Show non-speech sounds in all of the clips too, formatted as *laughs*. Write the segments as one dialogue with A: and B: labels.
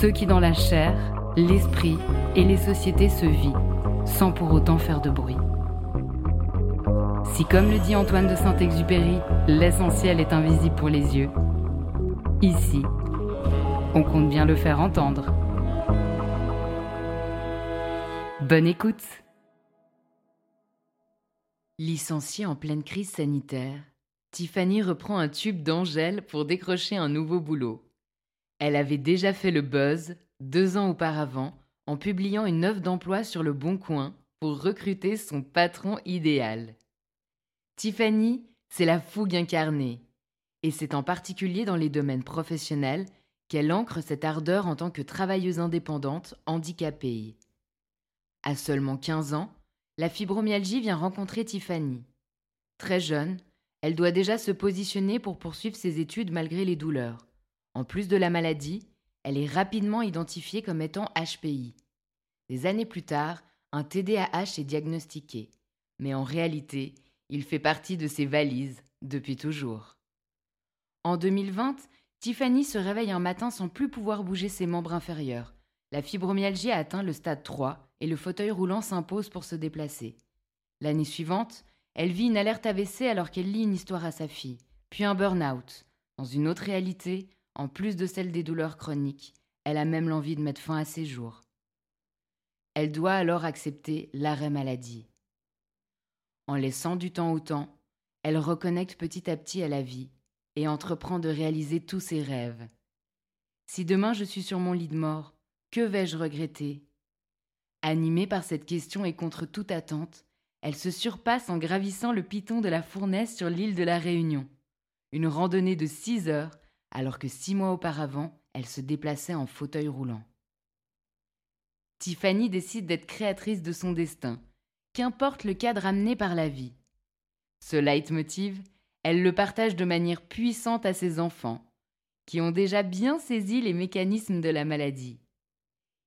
A: Ceux qui dans la chair, l'esprit et les sociétés se vivent, sans pour autant faire de bruit. Si comme le dit Antoine de Saint-Exupéry, l'essentiel est invisible pour les yeux, ici, on compte bien le faire entendre. Bonne écoute Licencié en pleine crise sanitaire, Tiffany reprend un tube d'Angèle pour décrocher un nouveau boulot. Elle avait déjà fait le buzz deux ans auparavant en publiant une offre d'emploi sur le Bon Coin pour recruter son patron idéal. Tiffany, c'est la fougue incarnée, et c'est en particulier dans les domaines professionnels qu'elle ancre cette ardeur en tant que travailleuse indépendante handicapée. À seulement 15 ans, la fibromyalgie vient rencontrer Tiffany. Très jeune, elle doit déjà se positionner pour poursuivre ses études malgré les douleurs. En plus de la maladie, elle est rapidement identifiée comme étant HPI. Des années plus tard, un TDAH est diagnostiqué, mais en réalité, il fait partie de ses valises depuis toujours. En 2020, Tiffany se réveille un matin sans plus pouvoir bouger ses membres inférieurs. La fibromyalgie a atteint le stade 3 et le fauteuil roulant s'impose pour se déplacer. L'année suivante, elle vit une alerte AVC alors qu'elle lit une histoire à sa fille, puis un burn-out. Dans une autre réalité, en plus de celle des douleurs chroniques, elle a même l'envie de mettre fin à ses jours. Elle doit alors accepter l'arrêt maladie. En laissant du temps au temps, elle reconnecte petit à petit à la vie et entreprend de réaliser tous ses rêves. Si demain je suis sur mon lit de mort, que vais-je regretter? Animée par cette question et contre toute attente, elle se surpasse en gravissant le piton de la fournaise sur l'île de la Réunion. Une randonnée de six heures, alors que six mois auparavant, elle se déplaçait en fauteuil roulant. Tiffany décide d'être créatrice de son destin, qu'importe le cadre amené par la vie. Ce leitmotiv, elle le partage de manière puissante à ses enfants, qui ont déjà bien saisi les mécanismes de la maladie.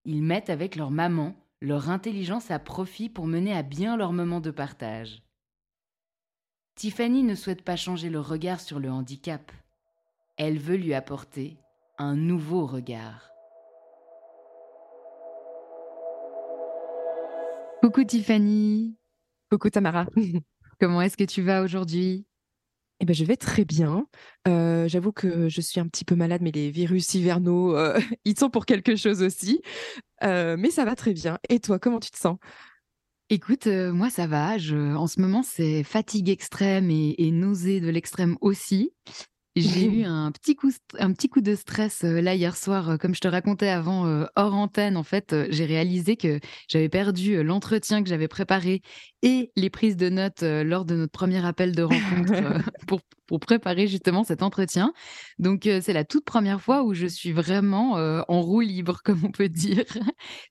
A: Ils mettent avec leur maman leur intelligence à profit pour mener à bien leur moment de partage. Tiffany ne souhaite pas changer le regard sur le handicap. Elle veut lui apporter un nouveau regard. Coucou Tiffany.
B: Coucou Tamara. *laughs*
A: Comment est-ce que tu vas aujourd'hui?
B: Eh ben, je vais très bien. Euh, j'avoue que je suis un petit peu malade, mais les virus hivernaux, euh, *laughs* ils sont pour quelque chose aussi. Euh, mais ça va très bien. Et toi, comment tu te sens?
A: Écoute, moi ça va. en ce moment, c'est fatigue extrême et, et nausée de l'extrême aussi. J'ai eu *laughs* un petit coup, un petit coup de stress là hier soir, comme je te racontais avant hors antenne. En fait, j'ai réalisé que j'avais perdu l'entretien que j'avais préparé et les prises de notes lors de notre premier appel de rencontre *laughs* *laughs* pour, pour préparer justement cet entretien. Donc, c'est la toute première fois où je suis vraiment en roue libre, comme on peut dire.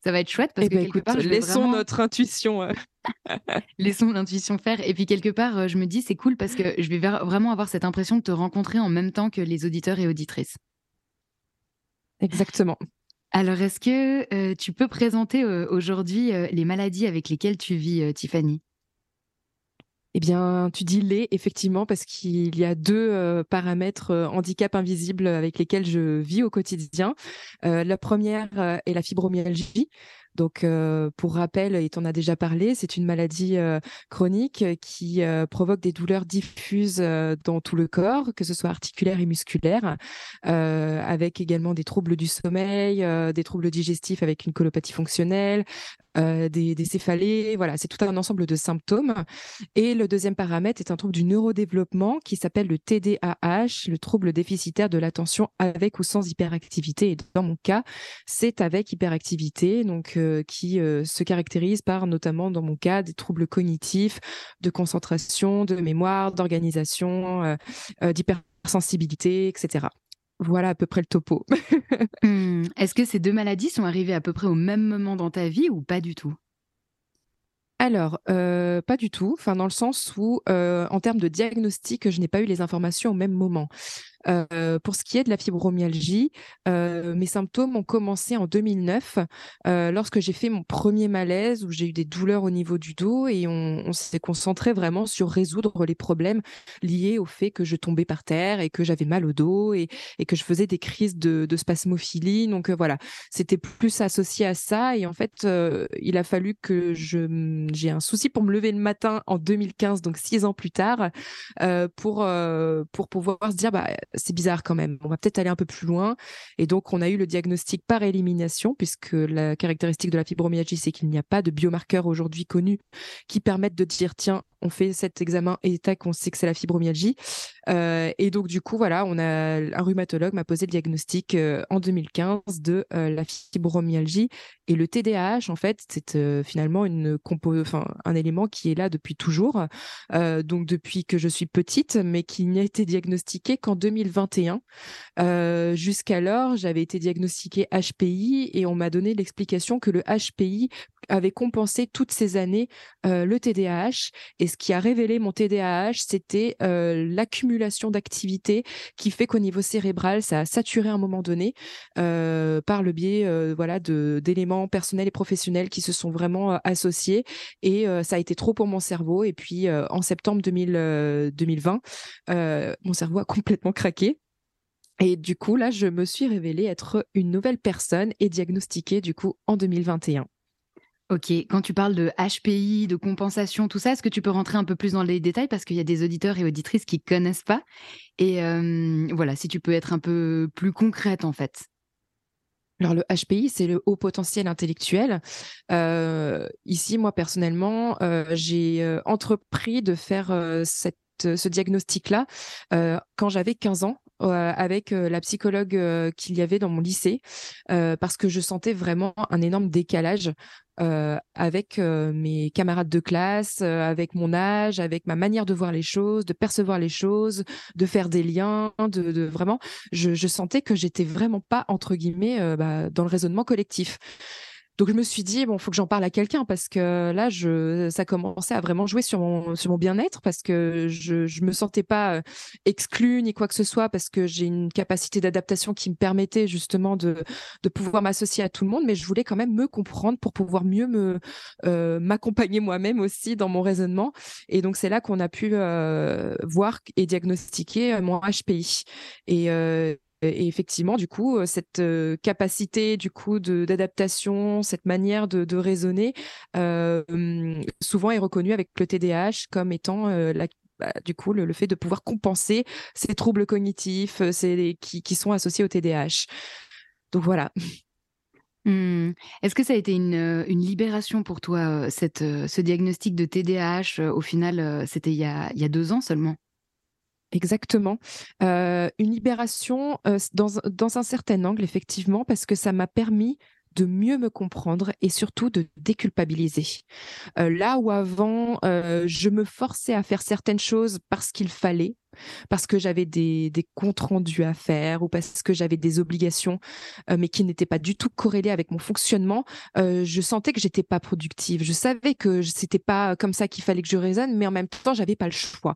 A: Ça va être chouette parce
B: eh
A: que
B: ben, quelque part, laissons notre intuition. *laughs*
A: Laissons l'intuition faire. Et puis quelque part, je me dis, c'est cool parce que je vais vraiment avoir cette impression de te rencontrer en même temps que les auditeurs et auditrices.
B: Exactement.
A: Alors, est-ce que tu peux présenter aujourd'hui les maladies avec lesquelles tu vis, Tiffany?
B: Eh bien, tu dis les, effectivement, parce qu'il y a deux paramètres handicap invisibles avec lesquels je vis au quotidien. la première est la fibromyalgie. Donc, pour rappel, et tu en as déjà parlé, c'est une maladie chronique qui provoque des douleurs diffuses dans tout le corps, que ce soit articulaire et musculaire, avec également des troubles du sommeil, des troubles digestifs avec une colopathie fonctionnelle, des, des, céphalées. Voilà, c'est tout un ensemble de symptômes. Et le deuxième paramètre est un trouble du neurodéveloppement qui s'appelle le TDAH, le trouble déficitaire de l'attention avec ou sans hyperactivité. Et dans mon cas, c'est avec hyperactivité, donc qui se caractérise par notamment, dans mon cas, des troubles cognitifs, de concentration, de mémoire, d'organisation, d'hypersensibilité, etc. Voilà à peu près le topo. *laughs*
A: Mmh. Est-ce que ces deux maladies sont arrivées à peu près au même moment dans ta vie ou pas du tout?
B: Alors, pas du tout. Enfin, dans le sens où, en termes de diagnostic, je n'ai pas eu les informations au même moment. Euh, pour ce qui est de la fibromyalgie, euh, mes symptômes ont commencé en 2009 euh, lorsque j'ai fait mon premier malaise où j'ai eu des douleurs au niveau du dos et on, s'est concentré vraiment sur résoudre les problèmes liés au fait que je tombais par terre et que j'avais mal au dos et, que je faisais des crises de, spasmophilie. Donc voilà, c'était plus associé à ça et en fait, il a fallu que je j'ai un souci pour me lever le matin en 2015, donc six ans plus tard, pour pour pouvoir se dire bah c'est bizarre quand même. On va peut-être aller un peu plus loin. Et donc, on a eu le diagnostic par élimination, puisque la caractéristique de la fibromyalgie, c'est qu'il n'y a pas de biomarqueurs aujourd'hui connus qui permettent de dire, tiens, on fait cet examen et tac, on sait que c'est la fibromyalgie. Euh, et donc, du coup, voilà, on a un rhumatologue m'a posé le diagnostic euh, en 2015 de euh, la fibromyalgie. Et le TDAH, en fait, c'est finalement un élément qui est là depuis toujours, donc depuis que je suis petite, mais qui n'a été diagnostiqué qu'en 2021. Jusqu'alors, j'avais été diagnostiquée HPI et on m'a donné l'explication que le HPI avait compensé toutes ces années le TDAH. Et ce qui a révélé mon TDAH, c'était l'accumulation d'activités qui fait qu'au niveau cérébral, ça a saturé à un moment donné par le biais voilà, d'éléments personnels et professionnels qui se sont vraiment associés. Et ça a été trop pour mon cerveau. Et puis en septembre 2020, mon cerveau a *laughs* complètement craqué. Et du coup, là, je me suis révélée être une nouvelle personne et diagnostiquée du coup en 2021.
A: Ok, quand tu parles de HPI, de compensation, tout ça, est-ce que tu peux rentrer un peu plus dans les détails? Parce qu'il y a des auditeurs et auditrices qui connaissent pas Et voilà, si tu peux être un peu plus concrète en fait.
B: Alors le HPI, c'est le haut potentiel intellectuel. Euh, ici, moi personnellement, euh, j'ai euh, entrepris de faire ce diagnostic-là quand j'avais 15 ans avec la psychologue qu'il y avait dans mon lycée parce que je sentais vraiment un énorme décalage avec mes camarades de classe, avec mon âge, avec ma manière de voir les choses, de percevoir les choses, de faire des liens, de, vraiment, je, sentais que j'étais vraiment pas entre guillemets bah, dans le raisonnement collectif. Donc je me suis dit bon, faut que j'en parle à quelqu'un parce que là, je, ça commençait à vraiment jouer sur mon, sur mon bien-être parce que je, je me sentais pas euh, exclue ni quoi que ce soit parce que j'ai une capacité d'adaptation qui me permettait justement de, de pouvoir m'associer à tout le monde, mais je voulais quand même me comprendre pour pouvoir mieux me euh, m'accompagner moi-même aussi dans mon raisonnement. Et donc c'est là qu'on a pu euh, voir et diagnostiquer mon HPI. Et et effectivement, du coup, euh, cette euh, capacité du coup d'adaptation, cette manière de, raisonner, euh, hum, souvent est reconnue avec le TDAH comme étant bah, du coup le, fait de pouvoir compenser ces troubles cognitifs qui, sont associés au TDAH. Donc voilà.
A: Mmh. Est-ce que ça a été une, libération pour toi, ce diagnostic de TDAH Au final, c'était il y a deux ans seulement?
B: Exactement. Euh, une libération euh, dans, dans, un certain angle, effectivement, parce que ça m'a permis de mieux me comprendre et surtout de déculpabiliser. Euh, là où avant, je me forçais à faire certaines choses parce qu'il fallait, parce que j'avais des, comptes rendus à faire ou parce que j'avais des obligations, euh, mais qui n'étaient pas du tout corrélées avec mon fonctionnement, euh, je sentais que j'étais pas productive. Je savais que c'était pas comme ça qu'il fallait que je raisonne, mais en même temps, j'avais pas le choix.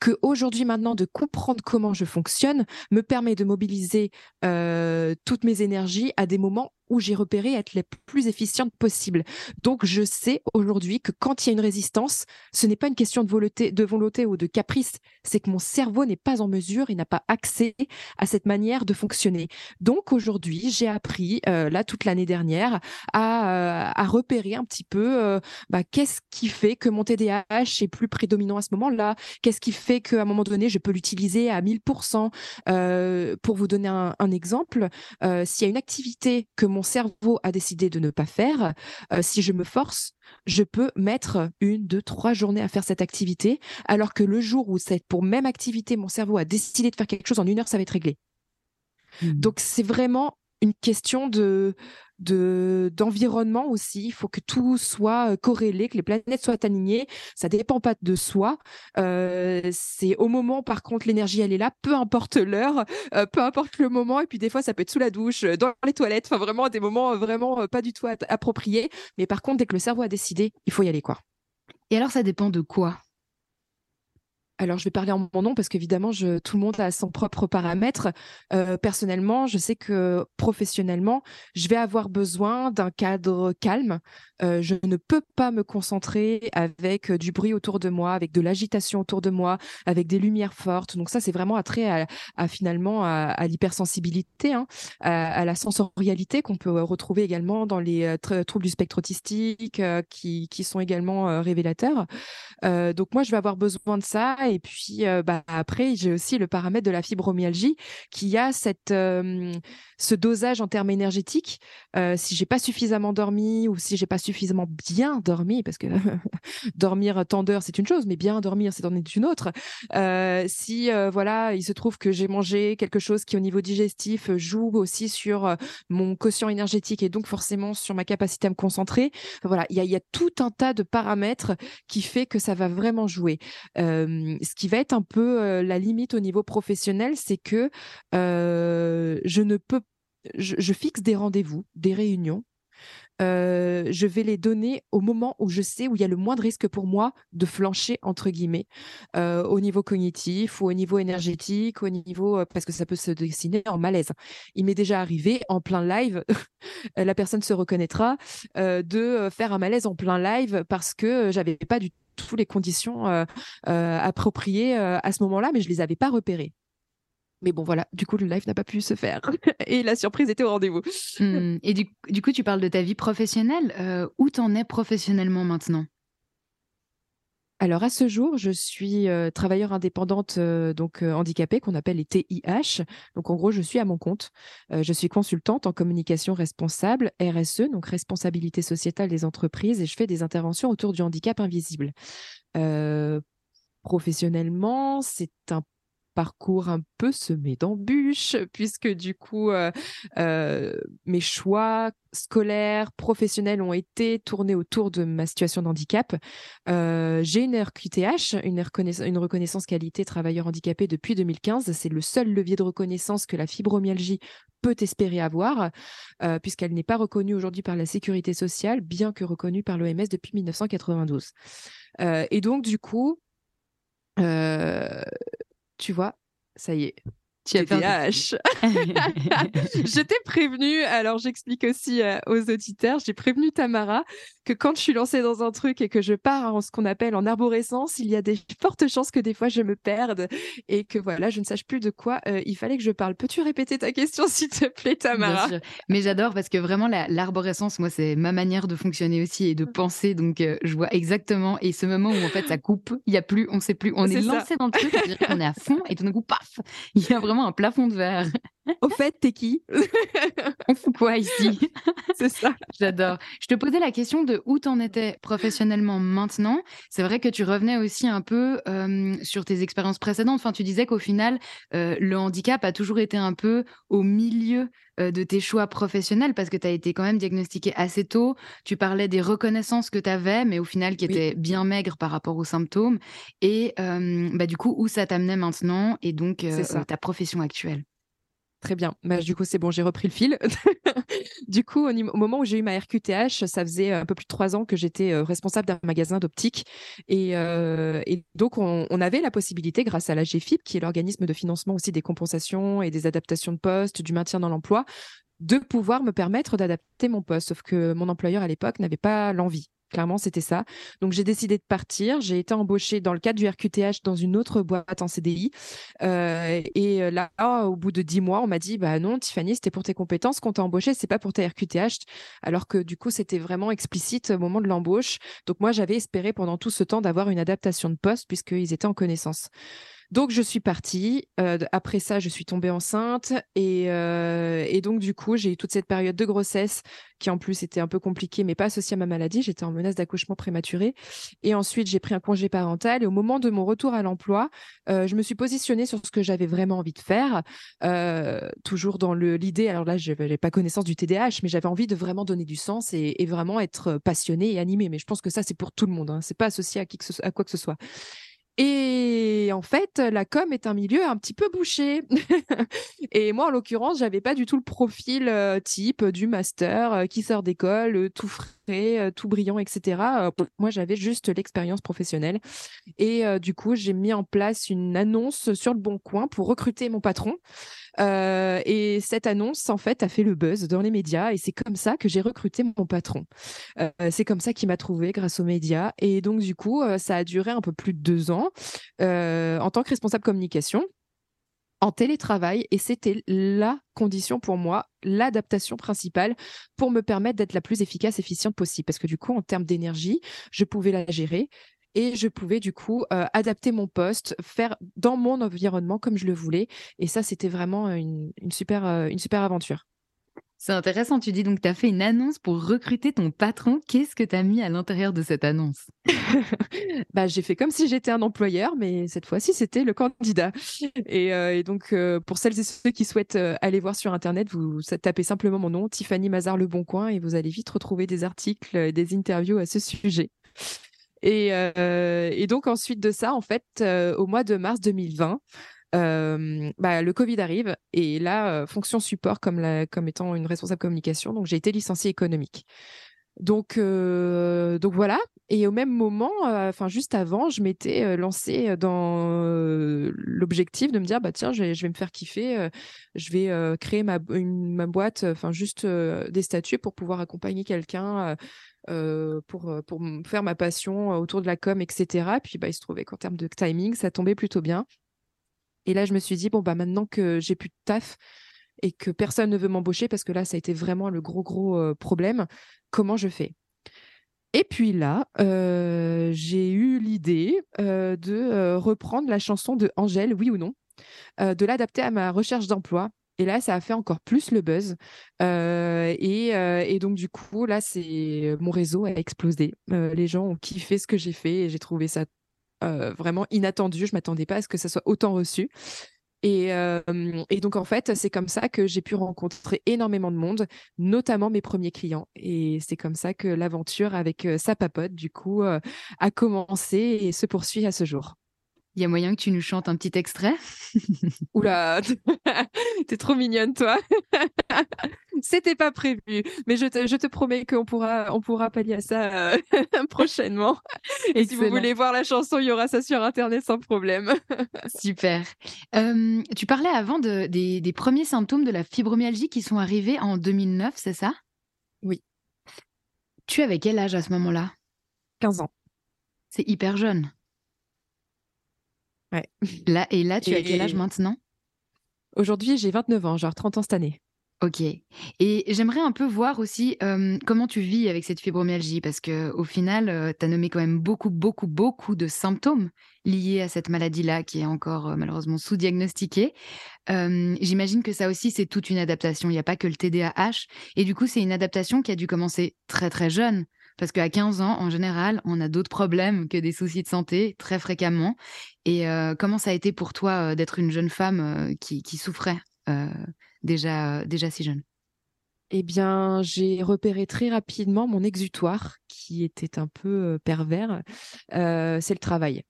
B: Que aujourd'hui, maintenant, de comprendre comment je fonctionne me permet de mobiliser euh, toutes mes énergies à des moments où j'ai repéré être la plus efficiente possible. Donc, je sais aujourd'hui que quand il y a une résistance, ce n'est pas une question de volonté, de volonté ou de caprice, c'est que mon cerveau n'est pas en mesure, il n'a pas accès à cette manière de fonctionner. Donc, aujourd'hui, j'ai appris, euh, là, toute l'année dernière, à, euh, repérer un petit peu euh, bah, qu'est-ce qui fait que mon TDAH est plus prédominant à ce moment-là, qu'est-ce qui fait qu'à un moment donné, je peux l'utiliser à 1000%. pour vous donner un, un exemple, s'il y a une activité que mon cerveau a décidé de ne pas faire, si je me force, je peux mettre une, deux, trois journées à faire cette activité, alors que le jour où c'est pour même activité, mon cerveau a décidé de faire quelque chose en une heure, ça va être réglé. Mmh. Donc c'est vraiment une question de d'environnement aussi. Il faut que tout soit corrélé, que les planètes soient alignées. Ça dépend pas de soi. c'est au moment, par contre, l'énergie, elle est là, peu importe l'heure, peu importe le moment. Et puis des fois, ça peut être sous la douche, dans les toilettes. Enfin, vraiment, des moments vraiment pas du tout appropriés. Mais par contre, dès que le cerveau a décidé, il faut y aller, quoi.
A: Et alors, ça dépend de quoi?
B: Alors, je vais parler en mon nom parce qu'évidemment, tout le monde a son propre paramètre. Euh, personnellement, je sais que professionnellement, je vais avoir besoin d'un cadre calme. Euh, je ne peux pas me concentrer avec euh, du bruit autour de moi, avec de l'agitation autour de moi, avec des lumières fortes. Donc ça, c'est vraiment attrait à, finalement à, l'hypersensibilité, hein, à, la sensorialité qu'on peut retrouver également dans les troubles du spectre autistique qui, sont également révélateurs. donc moi, je vais avoir besoin de ça puis, bah, après, j'ai aussi le paramètre de la fibromyalgie qui a cette, ce dosage en termes énergétiques. si j'ai pas suffisamment dormi ou si j'ai pas suffisamment bien dormi, parce que *laughs* dormir tant d'heures, c'est une chose, mais bien dormir, c'est en est une autre. si, voilà, il se trouve que j'ai mangé quelque chose qui, au niveau digestif, joue aussi sur mon quotient énergétique et donc forcément sur ma capacité à me concentrer. voilà, il y, y, a tout un tas de paramètres qui fait que ça va vraiment jouer ce qui va être un peu la limite au niveau professionnel, c'est que je ne peux, je, fixe des rendez-vous, des réunions. je vais les donner au moment où je sais où il y a le moins de risque pour moi de flancher entre guillemets au niveau cognitif ou au niveau énergétique, au niveau parce que ça peut se dessiner en malaise. Il m'est déjà arrivé en plein live, *laughs* la personne se reconnaîtra, de faire un malaise en plein live parce que j'avais pas du toutes les conditions euh, euh, appropriées euh, à ce moment-là, mais je les avais pas repérées. Mais bon, voilà, du coup, le live n'a pas pu se faire. *laughs* et la surprise était au rendez-vous.
A: Mmh. Et du, du, coup, tu parles de ta vie professionnelle. où t'en es professionnellement maintenant?
B: Alors à ce jour, je suis travailleur indépendante donc handicapée qu'on appelle les TIH. Donc en gros, je suis à mon compte. je suis consultante en communication responsable RSE, donc responsabilité sociétale des entreprises, et je fais des interventions autour du handicap invisible. professionnellement, c'est un parcours un peu semé d'embûches, puisque du coup, euh, euh, mes choix scolaires, professionnels ont été tournés autour de ma situation de handicap. Euh, j'ai une RQTH, une, reconnaissance, une reconnaissance qualité travailleur handicapé depuis 2015. C'est le seul levier de reconnaissance que la fibromyalgie peut espérer avoir, puisqu'elle n'est pas reconnue aujourd'hui par la sécurité sociale, bien que reconnue par l'OMS depuis 1992. et donc, du coup, tu vois, ça y est,
A: tu as TDAH. *laughs*
B: je t'ai prévenu, alors j'explique aussi euh, aux auditeurs, j'ai prévenu Tamara que quand je suis lancée dans un truc et que je pars en ce qu'on appelle en arborescence, il y a des fortes chances que des fois je me perde et que voilà, je ne sache plus de quoi euh, il fallait que je parle. Peux-tu répéter ta question, *laughs* s'il te plaît, Tamara?
A: Mais j'adore parce que vraiment, l'arborescence, moi, c'est ma manière de fonctionner aussi et de penser. Donc, euh, je vois exactement. Et ce moment où en fait ça coupe, il n'y a plus, on ne sait plus, on est, lancé dans le truc, on est à fond et tout d'un coup, paf, il y a vraiment un plafond de verre.
B: Au fait, t'es qui? *laughs*
A: On fout quoi ici? *laughs*
B: C'est ça.
A: J'adore. Je te posais la question de où t'en étais professionnellement maintenant. C'est vrai que tu revenais aussi un peu sur tes expériences précédentes. Enfin, tu disais qu'au final, le handicap a toujours été un peu au milieu de tes choix professionnels parce que tu as été quand même diagnostiqué assez tôt. Tu parlais des reconnaissances que tu avais, mais au final qui étaient bien maigres par rapport aux symptômes. Et bah, du coup, où ça t'amenait maintenant et donc ta profession actuelle?
B: Très bien. Bah, du coup, c'est bon, j'ai repris le fil. *laughs* du coup, au, moment où j'ai eu ma RQTH, ça faisait un peu plus de trois ans que j'étais responsable d'un magasin d'optique. Et, donc, on, avait la possibilité, grâce à la GFIP, qui est l'organisme de financement aussi des compensations et des adaptations de poste, du maintien dans l'emploi, de pouvoir me permettre d'adapter mon poste. Sauf que mon employeur à l'époque n'avait pas l'envie. Clairement, c'était ça. Donc, j'ai décidé de partir. J'ai été embauchée dans le cadre du RQTH dans une autre boîte en CDI. Euh, et là, au bout de dix mois, on m'a dit Bah non, Tiffany, c'était pour tes compétences qu'on t'a embauché, c'est pas pour ta RQTH. Alors que du coup, c'était vraiment explicite au moment de l'embauche. Donc, moi, j'avais espéré pendant tout ce temps d'avoir une adaptation de poste puisqu'ils étaient en connaissance. Donc, je suis partie. Euh, après ça, je suis tombée enceinte. Euh, et, donc, du coup, j'ai eu toute cette période de grossesse qui, en plus, était un peu compliquée, mais pas associée à ma maladie. J'étais en menace d'accouchement prématuré. Et ensuite, j'ai pris un congé parental. Et au moment de mon retour à l'emploi, euh, je me suis positionnée sur ce que j'avais vraiment envie de faire. toujours dans l'idée, alors là, je n'avais pas connaissance du TDAH, mais j'avais envie de vraiment donner du sens et, vraiment être passionnée et animée. Mais je pense que ça, c'est pour tout le monde. Hein. Ce n'est pas associé à, qui à quoi que ce soit. Et en fait, la com est un milieu un petit peu bouché. *laughs* et moi, en l'occurrence, j'avais pas du tout le profil euh, type du master euh, qui sort d'école, euh, tout frais, tout brillant, etc. moi, j'avais juste l'expérience professionnelle. Et du coup, j'ai mis en place une annonce sur le Bon Coin pour recruter mon patron. Euh, et cette annonce, en fait, a fait le buzz dans les médias et c'est comme ça que j'ai recruté mon patron. Euh, c'est comme ça qu'il m'a trouvé grâce aux médias. Et donc, du coup, euh, ça a duré un peu plus de deux ans en tant que responsable communication en télétravail et c'était la condition pour moi, l'adaptation principale pour me permettre d'être la plus efficace, efficiente possible. Parce que du coup, en termes d'énergie, je pouvais la gérer et je pouvais du coup adapter mon poste, faire dans mon environnement comme je le voulais. Et ça, c'était vraiment une, super, une super aventure.
A: C'est intéressant, tu dis donc tu as fait une annonce pour recruter ton patron. Qu'est-ce que tu as mis à l'intérieur de cette annonce? *laughs*
B: Bah, J'ai fait comme si j'étais un employeur, mais cette fois-ci, c'était le candidat. Et, donc, pour celles et ceux qui souhaitent aller voir sur Internet, vous tapez simplement mon nom, Tiffany Mazar Le Bon Coin, et vous allez vite retrouver des articles, et des interviews à ce sujet. Euh, et, donc ensuite de ça, en fait, euh, au mois de mars 2020, euh, bah, le Covid arrive et là, fonction support comme, étant une responsable communication, donc j'ai été licenciée économique. Donc, voilà. Et au même moment, enfin juste avant, je m'étais lancée dans l'objectif de me dire bah tiens, je vais, me faire kiffer, je vais créer ma, ma boîte, enfin juste des statuts pour pouvoir accompagner quelqu'un pour, pour faire ma passion autour de la com, etc. Puis bah, il se trouvait qu'en termes de timing, ça tombait plutôt bien. Et là, je me suis dit, bon, bah, maintenant que j'ai plus de taf et que personne ne veut m'embaucher, parce que là, ça a été vraiment le gros, gros problème, comment je fais? Et puis là, j'ai eu l'idée de reprendre la chanson de Angèle, oui ou non, de l'adapter à ma recherche d'emploi et là, ça a fait encore plus le buzz. Euh, euh, et, donc, du coup, là, c'est mon réseau a explosé. Euh, les gens ont kiffé ce que j'ai fait et j'ai trouvé ça vraiment inattendu. Je ne m'attendais pas à ce que ça soit autant reçu. Et, et donc, en fait, c'est comme ça que j'ai pu rencontrer énormément de monde, notamment mes premiers clients. Et c'est comme ça que l'aventure avec sa papote, du coup, a commencé et se poursuit à ce jour.
A: Il y a moyen que tu nous chantes un petit extrait? *laughs*
B: Oula, *laughs* t'es trop mignonne, toi. *laughs* C'était pas prévu, mais je te, je te promets qu'on pourra, on pourra pallier à ça euh, prochainement. Et si vous voulez voir la chanson, il y aura ça sur Internet sans problème.
A: Super. tu parlais avant de, des, des premiers symptômes de la fibromyalgie qui sont arrivés en 2009, c'est ça?
B: Oui.
A: Tu avais quel âge à ce moment-là?
B: 15 ans.
A: C'est hyper jeune.
B: Ouais.
A: Là, et là, tu as quel âge maintenant?
B: Aujourd'hui, j'ai 29 ans, genre 30 ans cette année.
A: OK et j'aimerais un peu voir aussi, hem, comment tu vis avec cette fibromyalgie? Parce qu'au final, heu, tu as nommé quand même beaucoup, beaucoup, beaucoup de symptômes liés à cette maladie-là qui est encore, heu, malheureusement sous-diagnostiquée. Hem, j'imagine que ça aussi, c'est toute une adaptation. Il y a pas que le TDAH et du coup, c'est une adaptation qui a dû commencer très, très jeune. Parce qu'à 15 ans, en général, on a d'autres problèmes que des soucis de santé, très fréquemment et heu, comment ça a été pour toi, heu, d'être une jeune femme, heu, qui souffrait, déjà, déjà si jeune?
B: Eh bien, j'ai repéré très rapidement mon exutoire qui était un peu, pervers, c'est le travail.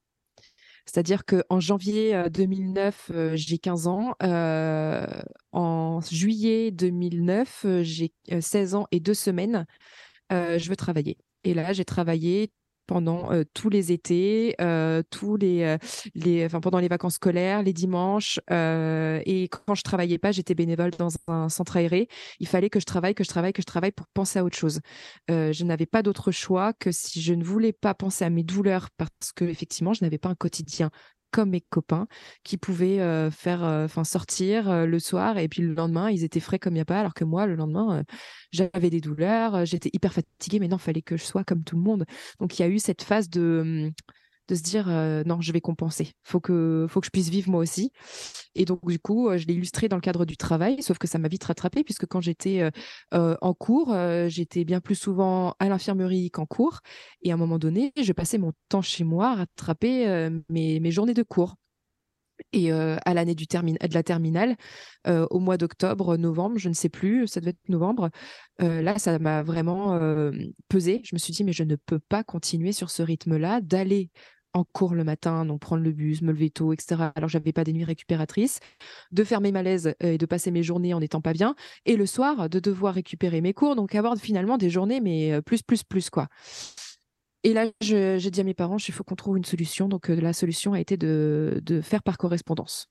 B: C'est-à-dire qu'en janvier, heu, 2009, heu, j'ai 15 ans, en juillet 2009, heu, j'ai, heu, 16 ans et 2 semaines, heu, je veux travailler et là, j'ai travaillé pendant, heu, tous les étés, heu, tous les, les enfin, pendant les vacances scolaires, les dimanches, et quand je travaillais pas, j'étais bénévole dans un centre aéré. Il fallait que je travaille, que je travaille, que je travaille pour penser à autre chose. Je n'avais pas d'autre choix que si je ne voulais pas penser à mes douleurs parce qu'effectivement, je n'avais pas un quotidien comme mes copains qui pouvaient, heu, faire, heu, enfin sortir, heu, le soir et puis le lendemain, ils étaient frais comme il y a pas, alors que moi, le lendemain, j'avais des douleurs, j'étais hyper fatiguée, mais non, fallait que je sois comme tout le monde. Donc il y a eu cette phase de, mmh, se dire, heu: «Non, je vais compenser. Faut que faut que je puisse vivre moi aussi» et donc du coup, heu, je l'ai illustré dans le cadre du travail, sauf que ça m'a vite rattrapée puisque quand j'étais, heu, en cours, j'étais bien plus souvent à l'infirmerie qu'en cours et à un moment donné, je passais mon temps chez moi à rattraper, mes mes journées de cours et à l'année du de la terminale, au mois d'octobre, novembre, je ne sais plus, ça devait être novembre, là, ça m'a vraiment, pesé. Je me suis dit: «Mais je ne peux pas continuer sur ce rythme-là, d'aller en cours le matin, donc prendre le bus, me lever tôt et cetera, alors j'avais pas des nuits récupératrices, de faire mes malaises, heu et de passer mes journées en n'étant pas bien et le soir, de devoir récupérer mes cours, donc avoir finalement des journées mais heu, plus, plus, plus, quoi». Et là, j'ai dit à mes parents: «Il faut qu'on trouve une solution», donc heu, la solution a été de de faire par correspondance.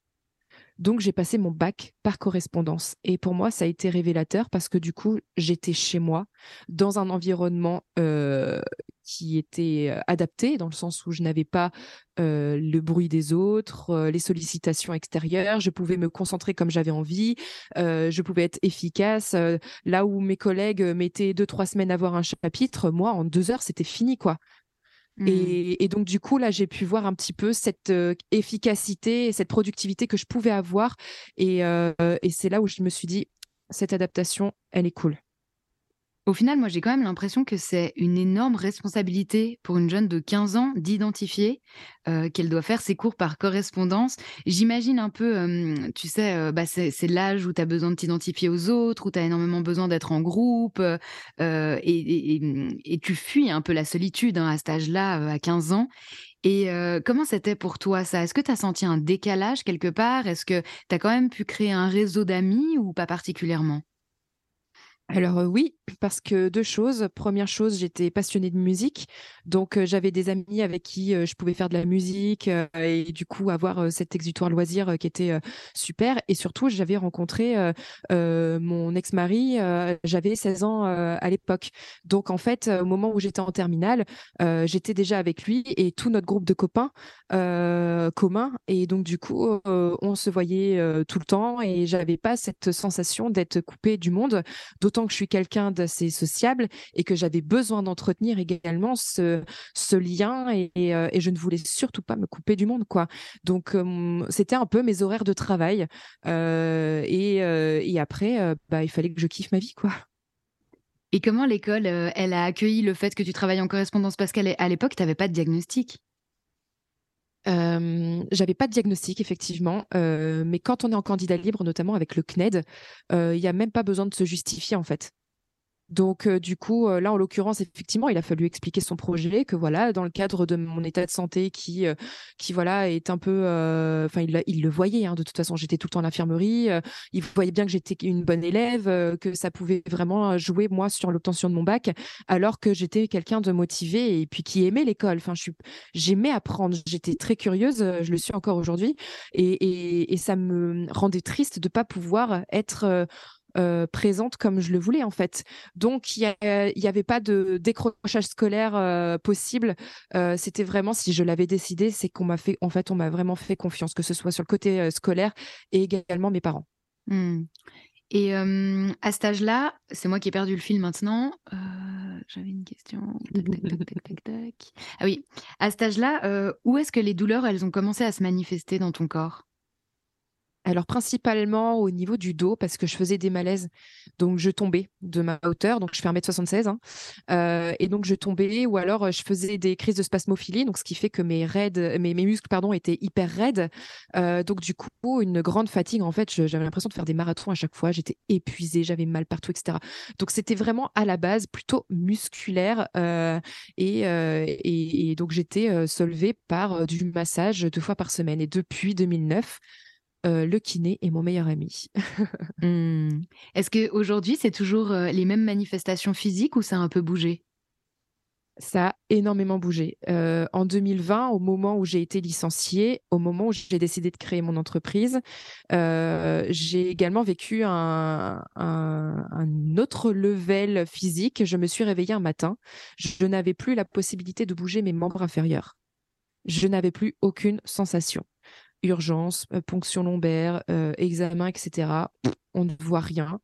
B: Donc j'ai passé mon bac par correspondance et pour moi, ça a été révélateur parce que du coup, j'étais chez moi, dans un environnement, heu, qui était, heu, adapté, dans le sens où je n'avais pas, heu, le bruit des autres, les sollicitations extérieures. Je pouvais me concentrer comme j'avais envie, je pouvais être efficace, là où mes collègues, mettaient 2-3 semaines à voir un chapitre, moi, en 2 heures, c'était fini, quoi.
A: Mmh.
B: Et donc du coup, là, j'ai pu voir un petit peu cette, heu, efficacité et cette productivité que je pouvais avoir heu et c'est là où je me suis dit: «Cette adaptation, elle est cool».
A: Au final, moi, j'ai quand même l'impression que c'est une énorme responsabilité pour une jeune de 15 ans d'identifier, heu, qu'elle doit faire ses cours par correspondance. J'imagine un peu, hem, tu sais, heu, bah, c'est l'âge où tu as besoin de t'identifier aux autres, où tu as énormément besoin d'être en groupe, et tu fuis un peu la solitude, hein, à cet âge-là, à 15 ans et comment c'était pour toi ça? Est-ce que tu as senti un décalage quelque part? Est-ce que tu as quand même pu créer un réseau d'amis ou pas particulièrement?
B: Alors, oui, parce que 2 choses. Première chose, j'étais passionnée de musique, donc heu, j'avais des amis avec qui, heu, je pouvais faire de la musique, heu et du coup avoir, cet exutoire loisir, qui était, super et surtout j'avais rencontré, mon ex-mari, j'avais 16 ans, à l'époque. Donc en fait, au moment où j'étais en terminale, j'étais déjà avec lui et tout notre groupe de copains, heu, commun et donc du coup, on se voyait, tout le temps et j'avais pas cette sensation d'être coupée du monde. D'autant que je suis quelqu'un d'assez sociable et que j'avais besoin d'entretenir également ce ce lien et et et je ne voulais surtout pas me couper du monde, quoi. Donc c'était un peu mes horaires de travail, heu et heu et après, bah, il fallait que je kiffe ma vie, quoi.
A: Et comment l'école, elle a accueilli le fait que tu travailles en correspondance? Parce qu'à l'époque, tu avais pas de diagnostic?
B: Hem, j'avais pas de diagnostic effectivement, mais quand on est en candidat libre, notamment avec le CNED, il y a même pas besoin de se justifier, en fait. Donc heu, du coup, heu, là, en l'occurrence, effectivement, il a fallu expliquer son projet, que voilà, dans le cadre de mon état de santé qui, heu, qui voilà, est un peu, enfin, il le voyait, hein, de toute façon, j'étais tout le temps à il voyait bien que j'étais une bonne élève, que ça pouvait vraiment, jouer, moi, sur l'obtention de mon bac, alors que j'étais quelqu'un de motivé et puis qui aimait l'école. Enfin, j'aimais apprendre, j'étais très curieuse, je le suis encore aujourd'hui et et et ça me rendait triste de pas pouvoir être, heu, présente comme je le voulais, en fait. Donc il y a il y avait pas de décrochage scolaire, heu, possible. Heu, c'était vraiment si je l'avais décidé, c'est qu'on m'a fait en fait, on m'a vraiment fait confiance, que ce soit sur le côté, scolaire et également mes parents.
A: Mmh. Et à cet âge-là, c'est moi qui ai perdu le fil maintenant. J'avais une question. Tac, tac, tac, tac, tac, Ah oui, à cet âge-là, où est-ce que les douleurs, elles ont commencé à se manifester dans ton corps?
B: Alors principalement au niveau du dos parce que je faisais des malaises, donc je tombais de ma hauteur, donc je fais 1m76, hein, euh, et donc je tombais ou alors euh, je faisais des crises de spasmophilie, donc ce qui fait que mes, raides, mes, muscles pardon, étaient hyper raides, euh, donc du coup une grande fatigue, en fait j'avais l'impression de faire des marathons à chaque fois, j'étais épuisée, j'avais mal partout, etc. Donc c'était vraiment à la base plutôt musculaire et, et, et, donc j'étais solvée par du massage deux fois par semaine. Et depuis 2009 euh, le kiné est mon meilleur ami. *laughs*
A: Mmh. Est-ce qu'aujourd'hui, c'est toujours euh, les mêmes manifestations physiques ou ça a un peu bougé?
B: Ça a énormément bougé. Euh, en 2020, au moment où j'ai été licenciée, au moment où j'ai décidé de créer mon entreprise, j'ai également vécu un, un, autre level physique. Je me suis réveillée un matin. Je n'avais plus la possibilité de bouger mes membres inférieurs. Je n'avais plus aucune sensation urgence, euh, ponction lombaire, euh, examen, etc. On ne voit rien.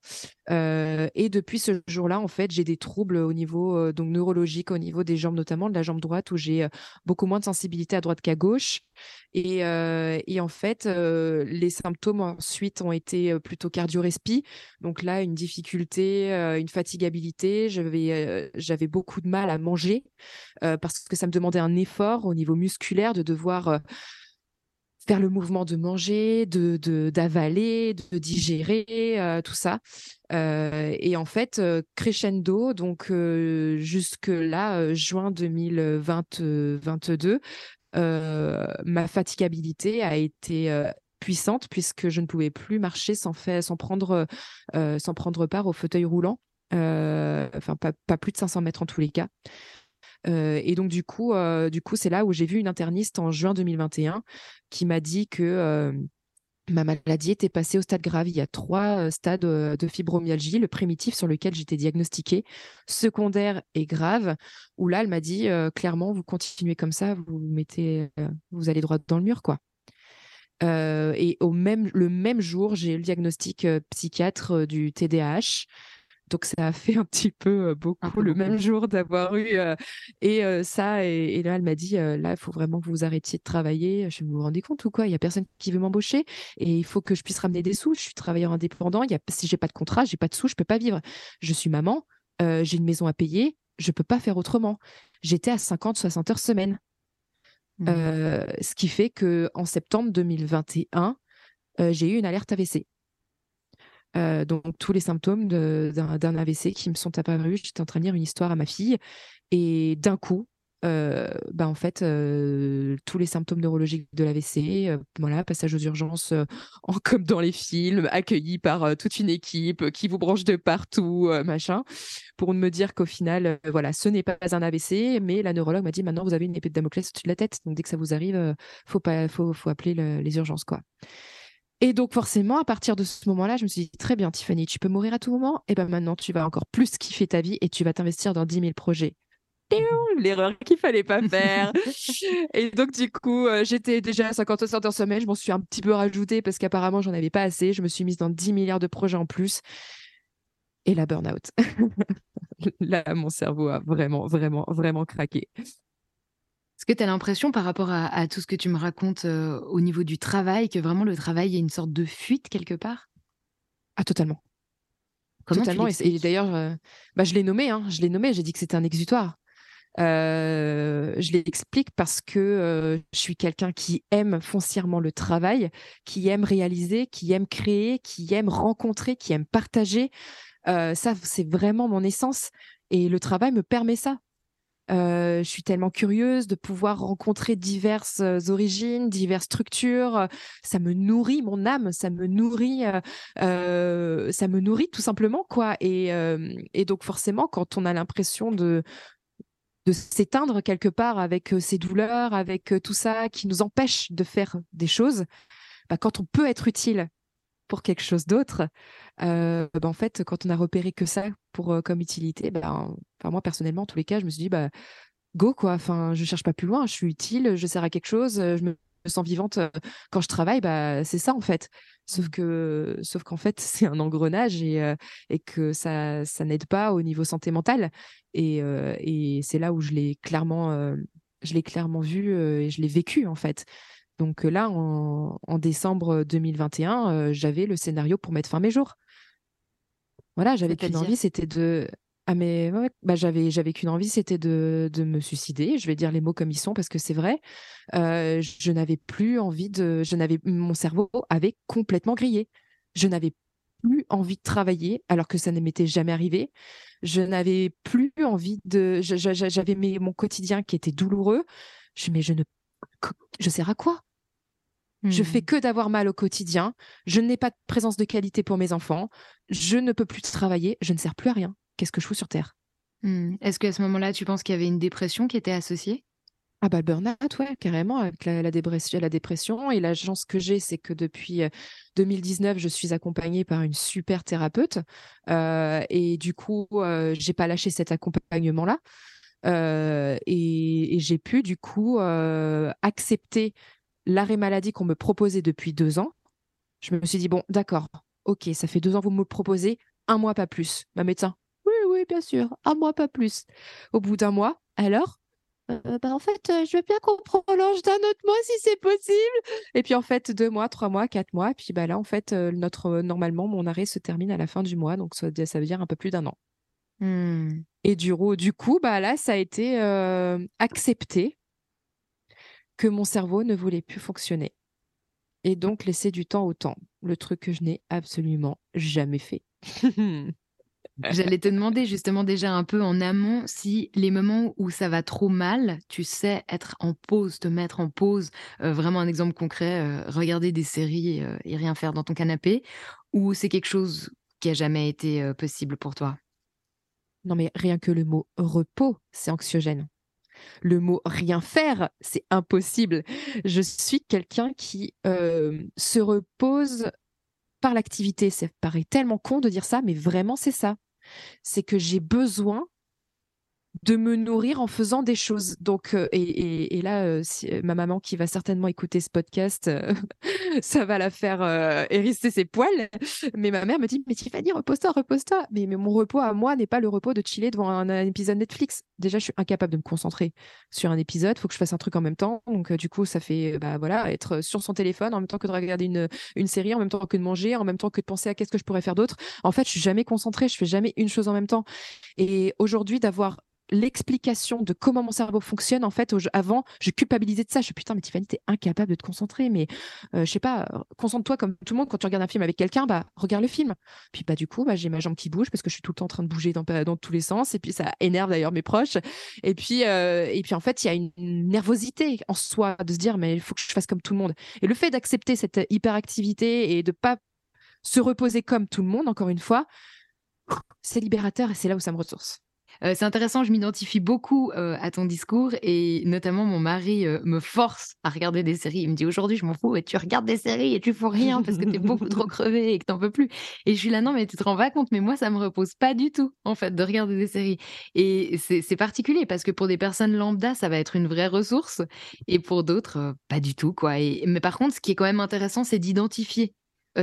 B: Euh, et depuis ce jour-là, en fait, j'ai des troubles au niveau donc neurologique, au niveau des jambes, notamment de la jambe droite, où j'ai beaucoup moins de sensibilité à droite qu'à gauche. Et, et, en fait, les symptômes ensuite ont été plutôt cardio-respi. Donc là, une difficulté, une fatigabilité. J'avais beaucoup de mal à manger parce que ça me demandait un effort au niveau musculaire de devoir faire le mouvement de manger, de d'avaler, de, digérer, euh, tout ça. Euh, et en fait, euh, crescendo, donc jusque là, juin 2022, ma fatigabilité a été puissante puisque je ne pouvais plus marcher sans, faire, sans, prendre, sans prendre part au fauteuil roulant. Enfin, pas, plus de 500 mètres en tous les cas. Euh, et donc, du coup, euh, du coup c'est là où j'ai vu une interniste en juin 2021 qui m'a dit que euh, ma maladie était passée au stade grave. Il y a trois stades de fibromyalgie. Le primitif sur lequel j'étais diagnostiquée, secondaire et grave, où là, elle m'a dit clairement, vous continuez comme ça, vous mettez, vous allez droit dans le mur, quoi. et au même, le même jour, j'ai eu le diagnostic psychiatre du TDAH. Donc ça a fait un petit peu beaucoup le même jour d'avoir eu et ça et, là elle m'a dit là il faut vraiment que vous arrêtiez de travailler. Je me vous rendez compte ou quoi? Il y a personne qui veut m'embaucher et il faut que je puisse ramener des sous. Je suis travailleur indépendant. Il y a, si j'ai pas de contrat, j'ai pas de sous, je peux pas vivre. Je suis maman, j'ai une maison à payer, je peux pas faire autrement. J'étais à 50-60 heures semaine. Mmh. ce qui fait que en septembre 2021, j'ai eu une alerte AVC. Euh, donc tous les symptômes d'un AVC qui me sont apparus. J'étais en train de lire une histoire à ma fille et d'un coup, euh, bah en fait, euh, tous les symptômes neurologiques de l'AVC, voilà, passage aux urgences *laughs* en, comme dans les films, accueilli par toute une équipe qui vous branche de partout, machin, pour me dire qu'au final, voilà, ce n'est pas un AVC, mais la neurologue m'a dit maintenant vous avez une épée de Damoclès au-dessus de la tête, donc dès que ça vous arrive, faut pas, faut, faut appeler les urgences, quoi. Et donc forcément, à partir de ce moment-là, je me suis dit, très bien Tiffany, tu peux mourir à tout moment, et ben maintenant tu vas encore plus kiffer ta vie et tu vas t'investir dans 10 000 projets. L'erreur qu'il fallait pas faire. *laughs* et donc du coup, euh, j'étais déjà à 50 heures semaine, je m'en suis un petit peu rajouté parce qu'apparemment j'en avais pas assez. Je me suis mise dans 10 milliards de projets en plus. Et la burn-out. *laughs* Là, mon cerveau a vraiment, vraiment, vraiment craqué.
A: Est-ce que tu as l'impression par rapport à, tout ce que tu me racontes euh, au niveau du travail, que vraiment le travail est une sorte de fuite quelque part?
B: Ah, totalement. Comment totalement. et, d'ailleurs, euh, bah, je l'ai nommé, hein, je l'ai nommé, j'ai dit que c'était un exutoire. Euh, je l'explique parce que je suis quelqu'un qui aime foncièrement le travail, qui aime réaliser, qui aime créer, qui aime rencontrer, qui aime partager. ça, c'est vraiment mon essence. Et le travail me permet ça. Euh, je suis tellement curieuse de pouvoir rencontrer diverses euh, origines, diverses structures. Ça me nourrit mon âme, ça me nourrit, euh, ça me nourrit tout simplement quoi. Et, donc forcément, quand on a l'impression de de s'éteindre quelque part avec ces douleurs, avec tout ça qui nous empêche de faire des choses, bah, quand on peut être utile pour quelque chose d'autre, euh, bah, en fait, quand on a repéré que ça pour euh, comme utilité, bah, enfin, moi personnellement, en tous les cas, je me suis dit, bah, go quoi. Enfin, je cherche pas plus loin, je suis utile, je sers à quelque chose, je me sens vivante quand je travaille, bah, c'est ça en fait. Sauf que, sauf qu'en fait, *laughs* c'est un engrenage et, et que ça, ça n'aide pas au niveau santé mentale. Et, et c'est là où je l'ai clairement, je l'ai clairement vu et je l'ai vécu en fait. Donc là, en, en décembre 2021, j'avais le scénario pour mettre fin à mes jours. Voilà, j'avais qu'une envie, c'était de. Ah mais bah j'avais j'avais qu'une envie, c'était de, de, me suicider. Je vais dire les mots comme ils sont parce que c'est vrai. je n'avais plus envie de, je n'avais mon cerveau avait complètement grillé. Je n'avais plus envie de travailler alors que ça ne m'était jamais arrivé. Je n'avais plus envie de, j'avais mon quotidien qui était douloureux. Je mais je ne, je sers à quoi? Je fais mmh. que d'avoir mal au quotidien. Je n'ai pas de présence de qualité pour mes enfants. Je ne peux plus travailler. Je ne sers plus à rien qu'est-ce que je fous sur Terre?
A: Mmh. Est-ce qu'à ce, moment-là, tu penses qu'il y avait une dépression qui était associée?
B: Ah bah le burn-out, ouais, carrément, avec la, dépression, la dépression. Et la chance que j'ai, c'est que depuis 2019, je suis accompagnée par une super thérapeute. et du coup, je j'ai pas lâché cet accompagnement-là. et, j'ai pu, du coup, accepter l'arrêt maladie qu'on me proposait depuis deux ans. Je me suis dit, bon, d'accord, ok, ça fait deux ans que vous me proposez, un mois, pas plus. Ma médecin, oui, bien sûr, un mois, pas plus. Au bout d'un mois, alors? Euh, bah, en fait, euh, je veux bien qu'on prolonge d'un autre mois si c'est possible. Et puis en fait, deux mois, trois mois, quatre mois. Et puis bah là, en fait, euh, notre normalement, mon arrêt se termine à la fin du mois, donc ça, ça veut dire un peu plus d'un an. Mmh. Et du, du coup, bah là, ça a été accepté que mon cerveau ne voulait plus fonctionner. Et donc laisser du temps au temps, le truc que je n'ai absolument jamais fait. *laughs*
A: J'allais te demander justement déjà un peu en amont si les moments où ça va trop mal, tu sais être en pause, te mettre en pause, euh, vraiment un exemple concret, euh, regarder des séries euh, et rien faire dans ton canapé, ou c'est quelque chose qui a jamais été possible pour toi?
B: Non mais rien que le mot repos, c'est anxiogène. Le mot rien faire, c'est impossible. Je suis quelqu'un qui se repose par l'activité. Ça paraît tellement con de dire ça, mais vraiment c'est ça c'est que j'ai besoin de me nourrir en faisant des choses. Donc, euh, et, là, euh, euh, ma maman qui va certainement écouter ce podcast, *laughs* ça va la faire hérisser ses poils. Mais ma mère me dit, mais Tiffany, repose-toi, repose-toi. Mais, mais mon repos à moi n'est pas le repos de chiller devant un, épisode Netflix. Déjà, je suis incapable de me concentrer sur un épisode. Il faut que je fasse un truc en même temps. Donc, du coup, ça fait, bah voilà, être sur son téléphone en même temps que de regarder une, une série, en même temps que de manger, en même temps que de penser à qu'est-ce que je pourrais faire d'autre. En fait, je suis jamais concentrée. Je fais jamais une chose en même temps. Et aujourd'hui, d'avoir l'explication de comment mon cerveau fonctionne, en fait, avant, je culpabilisais de ça. Je putain, mais Tiffany, t'es incapable de te concentrer. Mais euh, je sais pas, concentre-toi comme tout le monde quand tu regardes un film avec quelqu'un, bah regarde le film. Puis bah du coup, bah, j'ai ma jambe qui bouge parce que je suis tout le temps en train de bouger dans, dans tous les sens. Et puis ça énerve d'ailleurs mes proches. Et puis, euh, et puis en fait, il y a une, nervosité en soi de se dire, mais il faut que je fasse comme tout le monde. Et le fait d'accepter cette hyperactivité et de pas se reposer comme tout le monde, encore une fois, c'est libérateur et c'est là où ça me ressource.
A: Euh, c'est intéressant, je m'identifie beaucoup euh, à ton discours et notamment mon mari euh, me force à regarder des séries. Il me dit aujourd'hui, je m'en fous et tu regardes des séries et tu fais rien parce que tu es *laughs* beaucoup trop crevé et que t'en peux plus. Et je suis là, non, mais tu te rends pas compte, mais moi, ça me repose pas du tout, en fait, de regarder des séries. Et c'est particulier parce que pour des personnes lambda, ça va être une vraie ressource et pour d'autres, pas du tout, quoi. mais par contre, ce qui est quand même intéressant, c'est d'identifier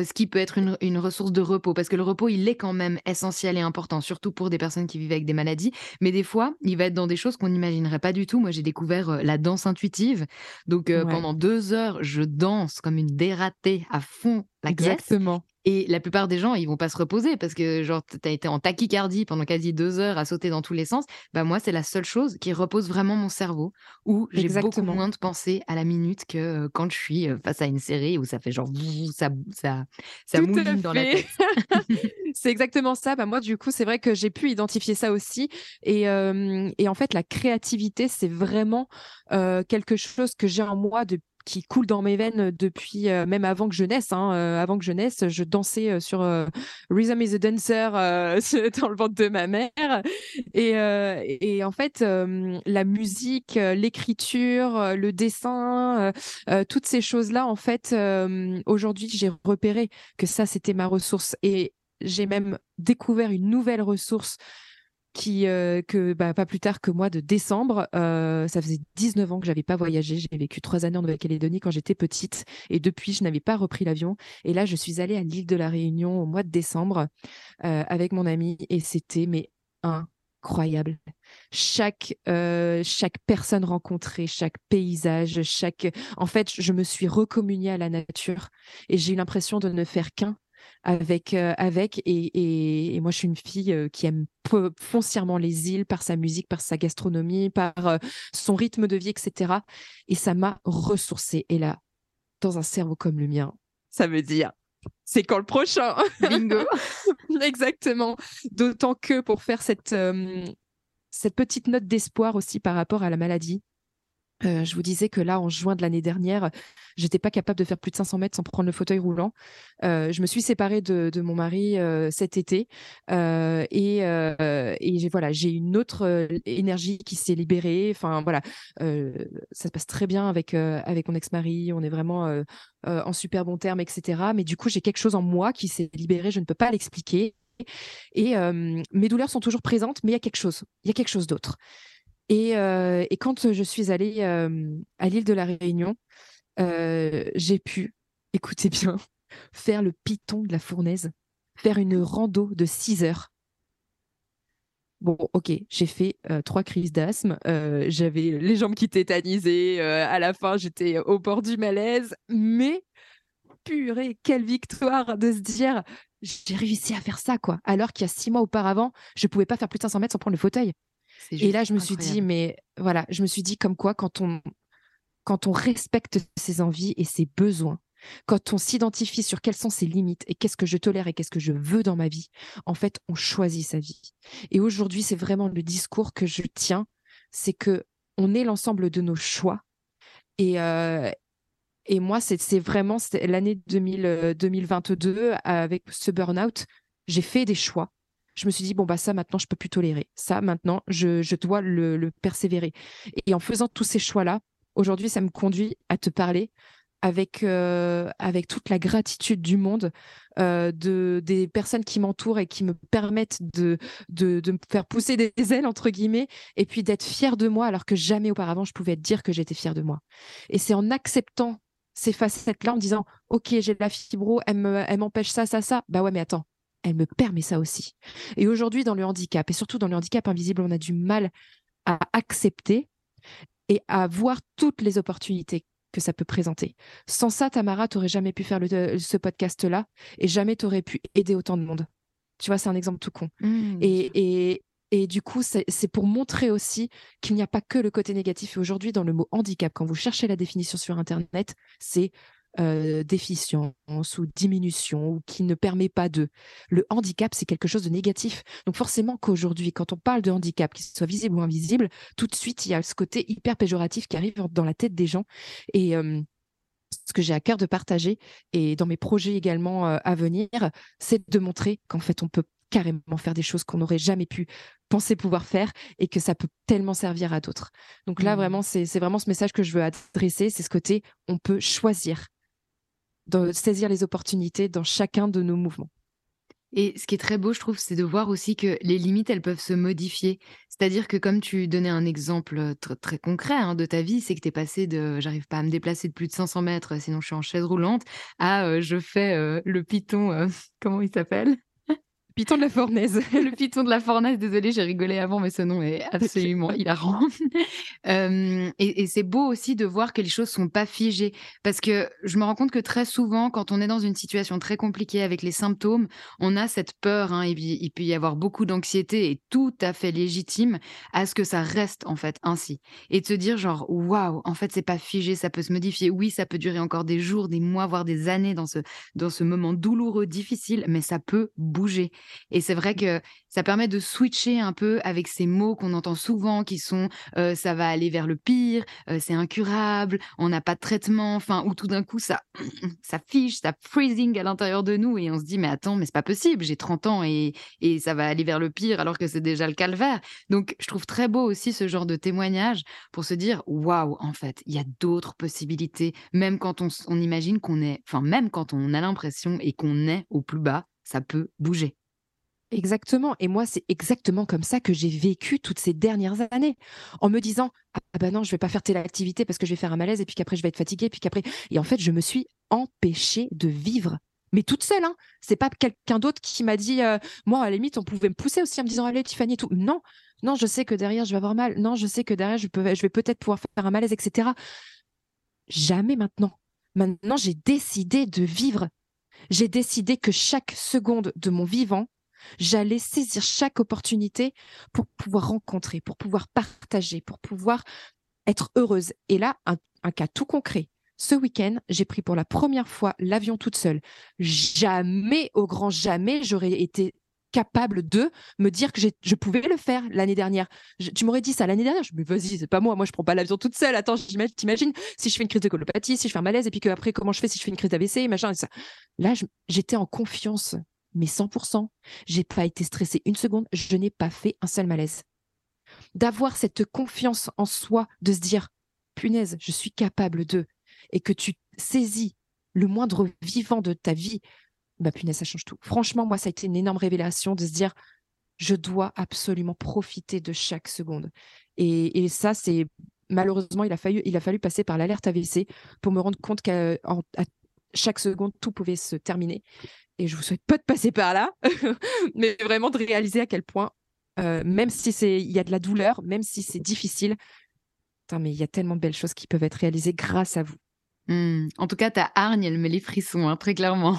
A: ce qui peut être une, ressource de repos, parce que le repos, il est quand même essentiel et important, surtout pour des personnes qui vivent avec des maladies. Mais des fois, il va être dans des choses qu'on n'imaginerait pas du tout. Moi, j'ai découvert la danse intuitive. Donc, pendant deux heures, je danse comme une dératée à fond la
B: Exactement.
A: Et la plupart des gens, ils vont pas se reposer parce que genre as été en tachycardie pendant quasi deux heures à sauter dans tous les sens. Bah moi, c'est la seule chose qui repose vraiment mon cerveau, où j'ai beaucoup moins de pensées à la minute que euh, quand je suis face à une série où ça fait genre ça ça ça mouline dans la tête. *laughs* *laughs*
B: c'est exactement ça. Bah moi, du coup, c'est vrai que j'ai pu identifier ça aussi. Et, et en fait, la créativité, c'est vraiment quelque chose que j'ai en moi depuis qui coule dans mes veines depuis euh, même avant que je naisse. Hein, euh, avant que je naisse, je dansais euh, sur Rhythm is a Dancer *laughs* dans le ventre de ma mère. Et en fait, la musique, l'écriture, le dessin, toutes ces choses-là, en fait, aujourd'hui, j'ai repéré que ça, c'était ma ressource. Et j'ai même découvert une nouvelle ressource qui, euh, que bah, pas plus tard que moi de décembre, euh, ça faisait 19 ans que j'avais pas voyagé. J'ai vécu trois années en Nouvelle-Calédonie quand j'étais petite et depuis, je n'avais pas repris l'avion. Et là, je suis allée à l'île de la Réunion au mois de décembre euh, avec mon ami et c'était mais incroyable. Chaque chaque personne rencontrée, chaque paysage, chaque en fait, je me suis recommuniée à la nature et j'ai eu l'impression de ne faire qu'un avec, euh, avec et, et, moi je suis une fille euh, qui aime foncièrement les îles par sa musique, par sa gastronomie, par euh, son rythme de vie, etc. Et ça m'a ressourcée. Et là, dans un cerveau comme le mien, ça veut dire c'est quand le prochain
A: Bingo *laughs*
B: Exactement. D'autant que pour faire cette, cette petite note d'espoir aussi par rapport à la maladie, euh, je vous disais que là, en juin de l'année dernière, j'étais pas capable de faire plus de 500 mètres sans prendre le fauteuil roulant. Euh, je me suis séparée de, mon mari euh, cet été et, j'ai voilà, j'ai une autre énergie qui s'est libérée. Enfin voilà, ça se passe très bien avec avec mon ex-mari. On est vraiment en super bon terme, etc. Mais du coup, j'ai quelque chose en moi qui s'est libéré. Je ne peux pas l'expliquer. Et mes douleurs sont toujours présentes, mais il y a quelque chose. Il y a quelque chose d'autre. Euh, et, quand je suis allée euh, à l'île de la Réunion, euh, j'ai pu, écoutez bien, *laughs* faire le piton de la fournaise, faire une rando de 6 heures. Bon, ok, j'ai fait trois crises d'asthme, j'avais les jambes qui tétanisaient, à la fin j'étais au bord du malaise, mais purée, quelle victoire de se dire j'ai réussi à faire ça, quoi. Alors qu'il y a six mois auparavant, je pouvais pas faire plus de 500 mètres sans prendre le fauteuil. Et là, je me suis dit, mais voilà, je me suis dit comme quoi, quand on, quand on respecte ses envies et ses besoins, quand on s'identifie sur quelles sont ses limites et qu'est-ce que je tolère et qu'est-ce que je veux dans ma vie, en fait, on choisit sa vie. Et aujourd'hui, c'est vraiment le discours que je tiens, c'est que on est l'ensemble de nos choix. Et, euh, et moi, c'est vraiment l'année 2022 euh, avec ce burn-out, j'ai fait des choix je me suis dit, bon, bah, ça, maintenant, je peux plus tolérer. Ça, maintenant, je, je dois le, persévérer. Et en faisant tous ces choix-là, aujourd'hui, ça me conduit à te parler avec, euh, avec toute la gratitude du monde euh, de, des personnes qui m'entourent et qui me permettent de, de, de, me faire pousser des *laughs* ailes, entre guillemets, et puis d'être fière de moi alors que jamais auparavant je pouvais dire que j'étais fière de moi. Et c'est en acceptant ces facettes-là, en disant, OK, j'ai de la fibro, elle m'empêche ça, ça, ça. Bah ouais, mais attends, elle me permet ça aussi. Et aujourd'hui, dans le handicap, et surtout dans le handicap invisible, on a du mal à accepter et à voir toutes les opportunités que ça peut présenter. Sans ça, Tamara, tu n'aurais jamais pu faire ce podcast-là et jamais tu aurais pu aider autant de monde. Tu vois, c'est un exemple tout con. Mmh. et, et, du coup, c'est pour montrer aussi qu'il n'y a pas que le côté négatif. Et aujourd'hui, dans le mot handicap, quand vous cherchez la définition sur Internet, c'est euh, déficience ou diminution ou qui ne permet pas de. Le handicap, c'est quelque chose de négatif. Donc forcément qu'aujourd'hui, quand on parle de handicap, qu'il soit visible ou invisible, tout de suite, il y a ce côté hyper péjoratif qui arrive dans la tête des gens. Et ce que j'ai à cœur de partager, et dans mes projets également euh, à venir, c'est de montrer qu'en fait, on peut carrément faire des choses qu'on n'aurait jamais pu penser pouvoir faire et que ça peut tellement servir à d'autres. Donc là, mmh. vraiment, c'est vraiment ce message que je veux adresser, c'est ce côté, on peut choisir de saisir les opportunités dans chacun de nos mouvements.
A: Et ce qui est très beau, je trouve, c'est de voir aussi que les limites, elles peuvent se modifier. C'est-à-dire que comme tu donnais un exemple très, concret hein, de ta vie, c'est que tu es passé de j'arrive pas à me déplacer de plus de 500 mètres, sinon je suis en chaise roulante, à euh, je fais euh, le piton, euh, *laughs* comment il s'appelle?
B: Python de la Fournaise. *laughs*
A: le Python de la Fournaise, désolé, j'ai rigolé avant, mais ce nom est absolument *laughs* hilarant. *laughs* euh, et, et c'est beau aussi de voir que les choses sont pas figées. Parce que je me rends compte que très souvent, quand on est dans une situation très compliquée avec les symptômes, on a cette peur, hein, et il peut y avoir beaucoup d'anxiété, et tout à fait légitime, à ce que ça reste en fait ainsi. Et de se dire genre, waouh, en fait, c'est pas figé, ça peut se modifier. Oui, ça peut durer encore des jours, des mois, voire des années dans ce, dans ce moment douloureux, difficile, mais ça peut bouger. Et c'est vrai que ça permet de switcher un peu avec ces mots qu'on entend souvent qui sont ça va aller vers le pire, c'est incurable, on n'a pas de traitement, enfin, ou tout d'un coup ça, *clears throat* ça fiche, ça freezing à l'intérieur de nous et on se dit mais attends, mais c'est pas possible, j'ai 30 ans et, et ça va aller vers le pire alors que c'est déjà le calvaire. Donc je trouve très beau aussi ce genre de témoignage pour se dire waouh, en fait, il y a d'autres possibilités, même quand on, on imagine qu'on est, enfin, même quand on a l'impression et qu'on est au plus bas, ça peut bouger.
B: Exactement. Et moi, c'est exactement comme ça que j'ai vécu toutes ces dernières années, en me disant ah bah non, je vais pas faire telle activité parce que je vais faire un malaise et puis qu'après je vais être fatiguée, puis qu'après et en fait, je me suis empêchée de vivre. Mais toute seule, hein. C'est pas quelqu'un d'autre qui m'a dit, euh, moi, à la limite, on pouvait me pousser aussi en me disant, allez, Tiffany et tout. Non, non, je sais que derrière, je vais avoir mal. Non, je sais que derrière, je, peux, je vais peut-être pouvoir faire un malaise, etc. Jamais maintenant. Maintenant, j'ai décidé de vivre. J'ai décidé que chaque seconde de mon vivant, J'allais saisir chaque opportunité pour pouvoir rencontrer, pour pouvoir partager, pour pouvoir être heureuse. Et là, un, cas tout concret. Ce week-end, j'ai pris pour la première fois l'avion toute seule. Jamais, au grand jamais, j'aurais été capable de me dire que je pouvais le faire l'année dernière. tu m'aurais dit ça l'année dernière. Je me vas-y, c'est pas moi. Moi, je prends pas l'avion toute seule. Attends, t'imagines si je fais une crise de colopathie, si je fais un malaise, et puis après, comment je fais si je fais une crise d'AVC, machin, et ça. Là, j'étais en confiance mais 100%. J'ai pas été stressée une seconde, je n'ai pas fait un seul malaise. D'avoir cette confiance en soi, de se dire, punaise, je suis capable de, et que tu saisis le moindre vivant de ta vie, bah punaise, ça change tout. Franchement, moi, ça a été une énorme révélation de se dire, je dois absolument profiter de chaque seconde. Et, ça, c'est malheureusement, il a, fallu, il a fallu passer par l'alerte AVC pour me rendre compte qu'à chaque seconde, tout pouvait se terminer et je vous souhaite pas de passer par là, *laughs* mais vraiment de réaliser à quel point, euh, même si c'est, il y a de la douleur, même si c'est difficile, mais il y a tellement de belles choses qui peuvent être réalisées grâce à vous.
A: Mmh. En tout cas, ta hargne, elle met les frissons, hein, très clairement.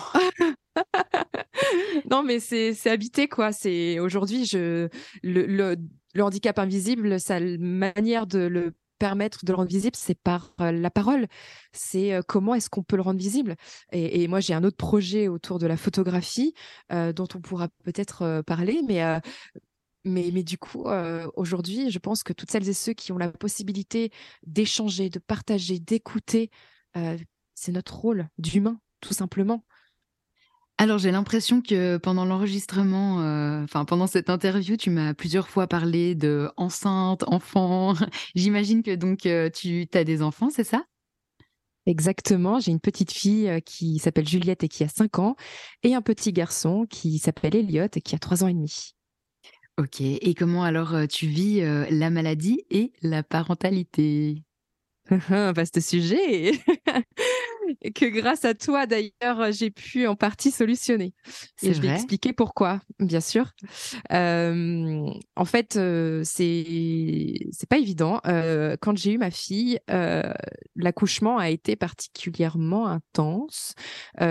A: *laughs*
B: non, mais c'est habité, quoi. C'est aujourd'hui, je le, le, le, handicap invisible, sa manière de le permettre de le rendre visible, c'est par la parole. C'est comment est-ce qu'on peut le rendre visible? Et, moi, j'ai un autre projet autour de la photographie dont on pourra peut-être parler, mais mais, mais, du coup, aujourd'hui, je pense que toutes celles et ceux qui ont la possibilité d'échanger, de partager, d'écouter, c'est notre rôle d'humain, tout simplement.
A: Alors j'ai l'impression que pendant l'enregistrement, euh, enfin pendant cette interview, tu m'as plusieurs fois parlé de enceinte, enfant. *laughs* J'imagine que donc euh, tu as des enfants, c'est ça?
B: Exactement, j'ai une petite fille euh, qui s'appelle Juliette et qui a 5 ans, et un petit garçon qui s'appelle Elliot et qui a 3 ans et demi.
A: Ok, et comment alors tu vis la maladie et la parentalité? *laughs*
B: Vaste sujet que grâce à toi d'ailleurs j'ai pu en partie solutionner. Et je vais expliquer pourquoi, bien sûr. Euh, en fait, euh, c'est c'est pas évident. Euh, quand j'ai eu ma fille, l'accouchement a été particulièrement intense.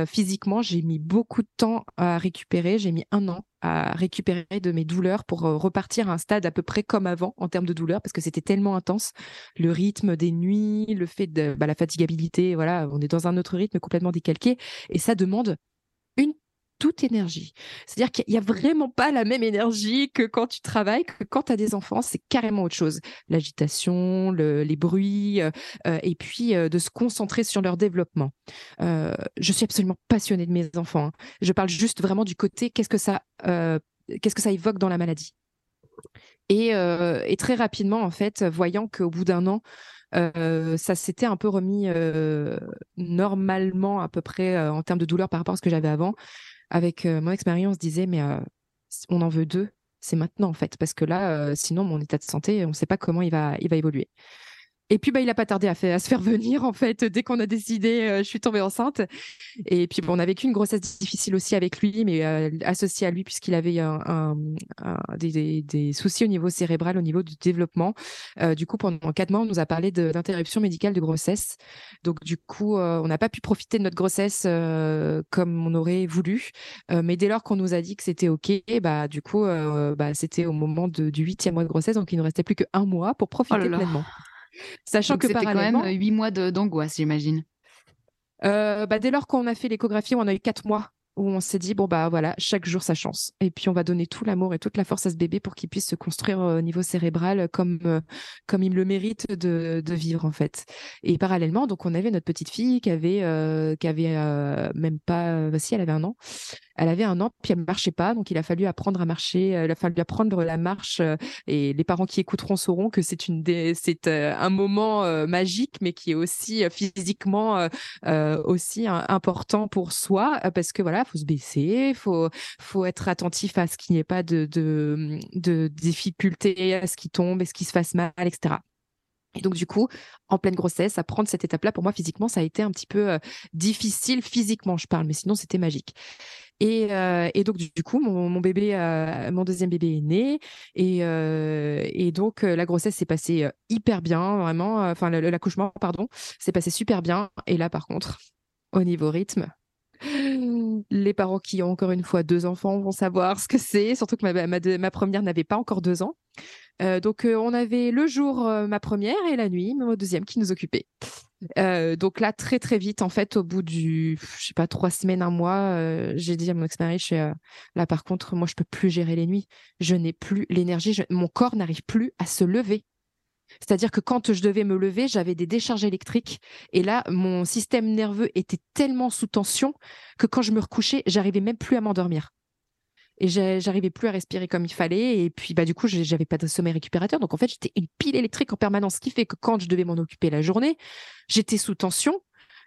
B: physiquement, j'ai mis beaucoup de temps à récupérer. J'ai mis un an à récupérer de mes douleurs pour repartir à un stade à peu près comme avant en termes de douleur parce que c'était tellement intense. Le rythme des nuits, le fait de bah, la fatigabilité, voilà, on est dans un autre rythme complètement décalqué et ça demande une toute énergie. C'est-à-dire qu'il n'y a vraiment pas la même énergie que quand tu travailles, que quand tu as des enfants, c'est carrément autre chose. L'agitation, les bruits, et puis de se concentrer sur leur développement. je suis absolument passionnée de mes enfants. Hein. Je parle juste vraiment du côté qu'est-ce que ça, qu'est-ce que ça évoque dans la maladie. Et, très rapidement, en fait, voyant qu'au bout d'un an, euh, ça s'était un peu remis euh, normalement à peu près euh, en termes de douleur par rapport à ce que j'avais avant. Avec mon expérience, disait mais on en veut deux, c'est maintenant en fait, parce que là, sinon mon état de santé, on ne sait pas comment il va, il va évoluer. Et puis, bah, il n'a pas tardé à, à, se faire *laughs* venir, en fait, dès qu'on a décidé, euh, je suis tombée enceinte. Et puis, bon, on a vécu une grossesse difficile aussi avec lui, mais euh, associée à lui, puisqu'il avait un, des, des, soucis au niveau cérébral, au niveau du développement. Euh, du coup, pendant quatre mois, on nous a parlé d'interruption médicale de grossesse. Donc, du coup, on n'a pas pu profiter de notre grossesse comme on aurait voulu. mais dès lors qu'on nous a dit que c'était OK, bah, du coup, bah, c'était au moment du huitième mois de grossesse, donc il ne restait plus qu'un mois pour profiter oh pleinement.
A: Sachant que c'était quand même euh, huit mois d'angoisse, j'imagine.
B: Euh, bah, dès lors qu'on a fait l'échographie, on a eu quatre mois où on s'est dit bon bah voilà chaque jour sa chance et puis on va donner tout l'amour et toute la force à ce bébé pour qu'il puisse se construire au niveau cérébral comme euh, comme il le mérite de, de, vivre en fait. Et parallèlement donc on avait notre petite fille qui avait qui avait même pas si elle avait un an Elle avait un an, puis elle ne marchait pas, donc il a fallu apprendre à marcher, il a fallu apprendre la marche. et les parents qui écouteront sauront que c'est une c'est un moment magique, mais qui est aussi physiquement aussi important pour soi, parce que voilà, faut se baisser, faut faut être attentif à ce qu'il n'y ait pas de, de, difficultés, à ce qui tombe, à ce qui se fasse mal, etc. Et donc, du coup, en pleine grossesse, apprendre cette étape-là, pour moi, physiquement, ça a été un petit peu euh, difficile, physiquement, je parle, mais sinon, c'était magique. Et, euh, et, donc, du coup, mon, bébé, euh, mon deuxième bébé est né. Et, et donc, la grossesse s'est passée hyper bien, vraiment. Enfin, l'accouchement, pardon, s'est passé super bien. Et là, par contre, au niveau rythme, les parents qui ont encore une fois deux enfants vont savoir ce que c'est, surtout que ma première n'avait pas encore deux ans. Euh, donc, euh, on avait le jour euh, ma première et la nuit ma deuxième qui nous occupait. donc là, très très vite, en fait, au bout du, je sais pas, trois semaines, un mois, j'ai dit à mon ex-mari, là par contre, moi je peux plus gérer les nuits. Je n'ai plus l'énergie, mon corps n'arrive plus à se lever. C'est-à-dire que quand je devais me lever, j'avais des décharges électriques. Et là, mon système nerveux était tellement sous tension que quand je me recouchais, j'arrivais même plus à m'endormir. Et j'arrivais plus à respirer comme il fallait. Et puis, bah, du coup, j'avais pas de sommeil récupérateur. Donc, en fait, j'étais une pile électrique en permanence, ce qui fait que quand je devais m'en occuper la journée, j'étais sous tension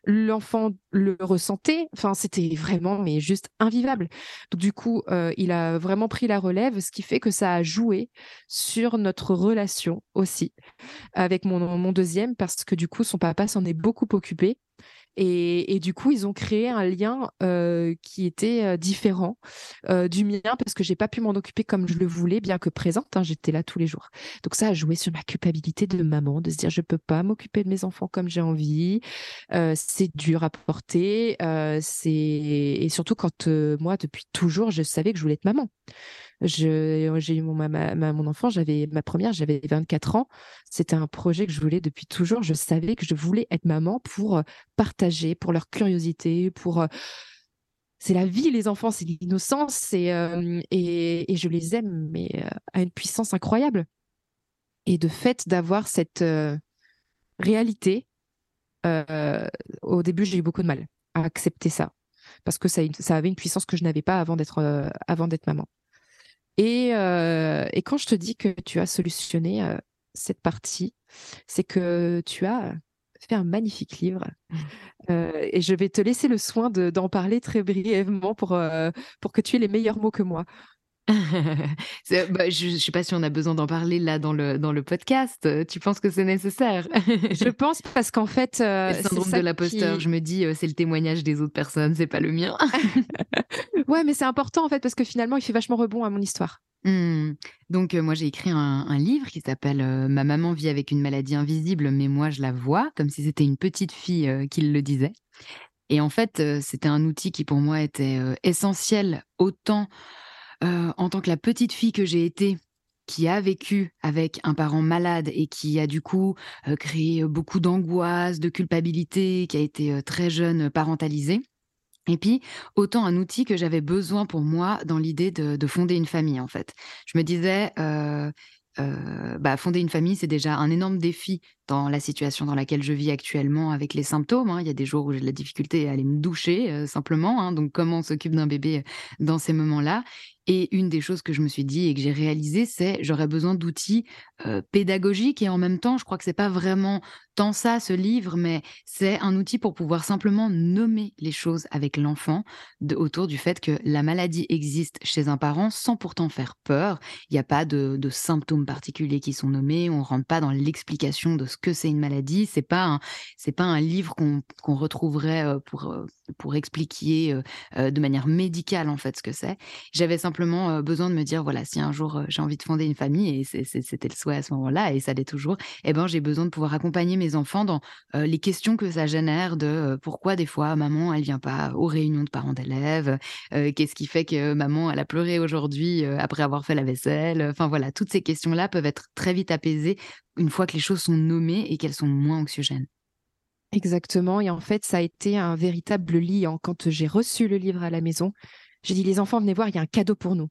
B: l'enfant le ressentait. Enfin, c'était vraiment, mais juste invivable. Donc, du coup, euh, il a vraiment pris la relève, ce qui fait que ça a joué sur notre relation aussi avec mon, mon deuxième, parce que du coup, son papa s'en est beaucoup occupé. Et, du coup, ils ont créé un lien euh, qui était euh, différent euh, du mien parce que j'ai pas pu m'en occuper comme je le voulais, bien que présente. Hein, j'étais là tous les jours. Donc ça a joué sur ma culpabilité de maman, de se dire je peux pas m'occuper de mes enfants comme j'ai envie. c'est dur à porter. c'est et surtout quand moi depuis toujours je savais que je voulais être maman. J'ai eu mon, mon enfant, j'avais ma première, j'avais 24 ans. C'était un projet que je voulais depuis toujours. Je savais que je voulais être maman pour euh, pour leur curiosité, pour euh, c'est la vie, les enfants, c'est l'innocence, euh, et, et, je les aime, mais à une puissance incroyable. Et de fait d'avoir cette réalité, au début, j'ai eu beaucoup de mal à accepter ça, parce que ça, avait une puissance que je n'avais pas avant d'être avant d'être maman. Euh, et, quand je te dis que tu as solutionné euh, cette partie, c'est que tu as fait un magnifique livre. Mmh. Euh, et je vais te laisser le soin d'en parler très brièvement pour, pour que tu aies les meilleurs mots que moi. *laughs*
A: bah, je ne sais pas si on a besoin d'en parler là dans le, dans le podcast. Tu penses que c'est nécessaire?
B: Je *laughs* pense parce qu'en fait.
A: le syndrome de l'imposteur, je me dis, c'est le témoignage des autres personnes, c'est pas le mien. *laughs*
B: ouais, mais c'est important en fait parce que finalement, il fait vachement rebond à mon histoire.
A: Mmh. Donc, moi, j'ai écrit un, livre qui s'appelle Ma maman vit avec une maladie invisible, mais moi, je la vois, comme si c'était une petite fille qui le disait. Et en fait, c'était un outil qui, pour moi, était essentiel autant en tant que la petite fille que j'ai été, qui a vécu avec un parent malade et qui a du coup créé beaucoup d'angoisse, de culpabilité, qui a été très jeune parentalisée. Et puis, autant un outil que j'avais besoin pour moi dans l'idée de, fonder une famille, en fait. Je me disais, bah, fonder une famille, c'est déjà un énorme défi dans la situation dans laquelle je vis actuellement avec les symptômes. Hein. Il y a des jours où j'ai de la difficulté à aller me doucher, simplement. Hein. Donc, comment on s'occupe d'un bébé dans ces moments-là? Et une des choses que je me suis dit et que j'ai réalisé, c'est j'aurais besoin d'outils pédagogiques et en même temps, je crois que c'est pas vraiment tant ça ce livre, mais c'est un outil pour pouvoir simplement nommer les choses avec l'enfant autour du fait que la maladie existe chez un parent sans pourtant faire peur. Il n'y a pas de, symptômes particuliers qui sont nommés, on rentre pas dans l'explication de ce que c'est une maladie. C'est pas pas un livre qu'on retrouverait pour pour expliquer de manière médicale en fait ce que c'est. J'avais simplement besoin de me dire voilà si un jour j'ai envie de fonder une famille et c'était le souhait à ce moment-là et ça l'est toujours, eh ben j'ai besoin de pouvoir accompagner mes enfants dans les questions que ça génère de pourquoi des fois maman elle vient pas aux réunions de parents d'élèves, qu'est-ce qui fait que maman elle a pleuré aujourd'hui après avoir fait la vaisselle, enfin voilà toutes ces questions là peuvent être très vite apaisées une fois que les choses sont nommées et qu'elles sont moins anxiogènes.
B: Exactement. Et en fait, ça a été un véritable liant. Quand j'ai reçu le livre à la maison, j'ai dit les enfants, venez voir, il y a un cadeau pour nous.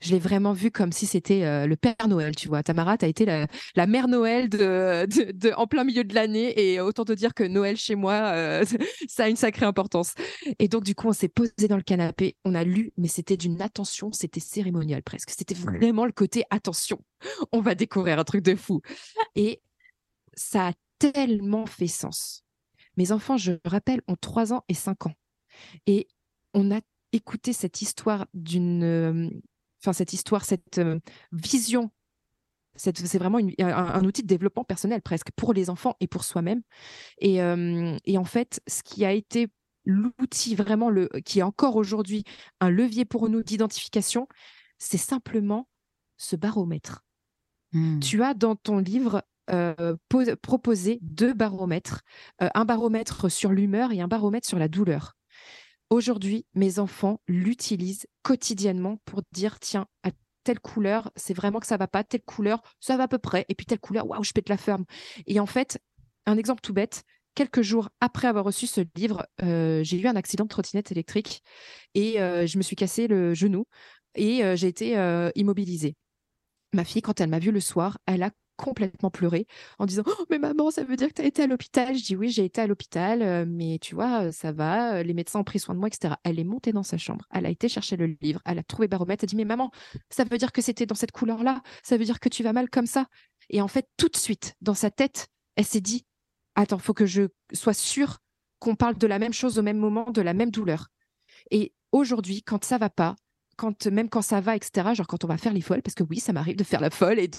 B: Je l'ai vraiment vu comme si c'était euh, le Père Noël, tu vois. Tamara, tu as été la, mère Noël de, de, en plein milieu de l'année. Et autant te dire que Noël chez moi, euh, *laughs* ça a une sacrée importance. Et donc, du coup, on s'est posé dans le canapé, on a lu, mais c'était d'une attention, c'était cérémonial presque. C'était vraiment le côté attention. *laughs* On va découvrir un truc de fou. Et ça a tellement fait sens. Mes enfants, je rappelle, ont 3 ans et 5 ans. Et on a écouté cette histoire d'une euh, enfin cette histoire, cette euh, vision. C'est vraiment un, outil de développement personnel presque pour les enfants et pour soi-même. Et, euh, et, en fait, ce qui a été l'outil vraiment le, qui est encore aujourd'hui un levier pour nous d'identification, c'est simplement ce baromètre. Mmh. Tu as dans ton livre euh, proposé deux baromètres, un baromètre sur l'humeur et un baromètre sur la douleur. Aujourd'hui, mes enfants l'utilisent quotidiennement pour dire tiens, à telle couleur, c'est vraiment que ça va pas, telle couleur, ça va à peu près, et puis telle couleur, waouh, je pète la ferme. Et en fait, un exemple tout bête, quelques jours après avoir reçu ce livre, euh, j'ai eu un accident de trottinette électrique et euh, je me suis cassé le genou et euh, j'ai été immobilisée. Ma fille, quand elle m'a vue le soir, elle a complètement pleuré en disant «Oh, Mais maman, ça veut dire que tu as été à l'hôpital? Je dis Oui, j'ai été à l'hôpital, euh, mais tu vois, euh, ça va, euh, les médecins ont pris soin de moi, etc. Elle est montée dans sa chambre, elle a été chercher le livre, elle a trouvé baromètre, elle a dit Mais maman, ça veut dire que c'était dans cette couleur-là, ça veut dire que tu vas mal comme ça. Et en fait, tout de suite, dans sa tête, elle s'est dit Attends, faut que je sois sûre qu'on parle de la même chose au même moment, de la même douleur. Et aujourd'hui, quand ça va pas, même quand ça va, etc., genre quand on va faire les folles, parce que oui, ça m'arrive de faire la folle et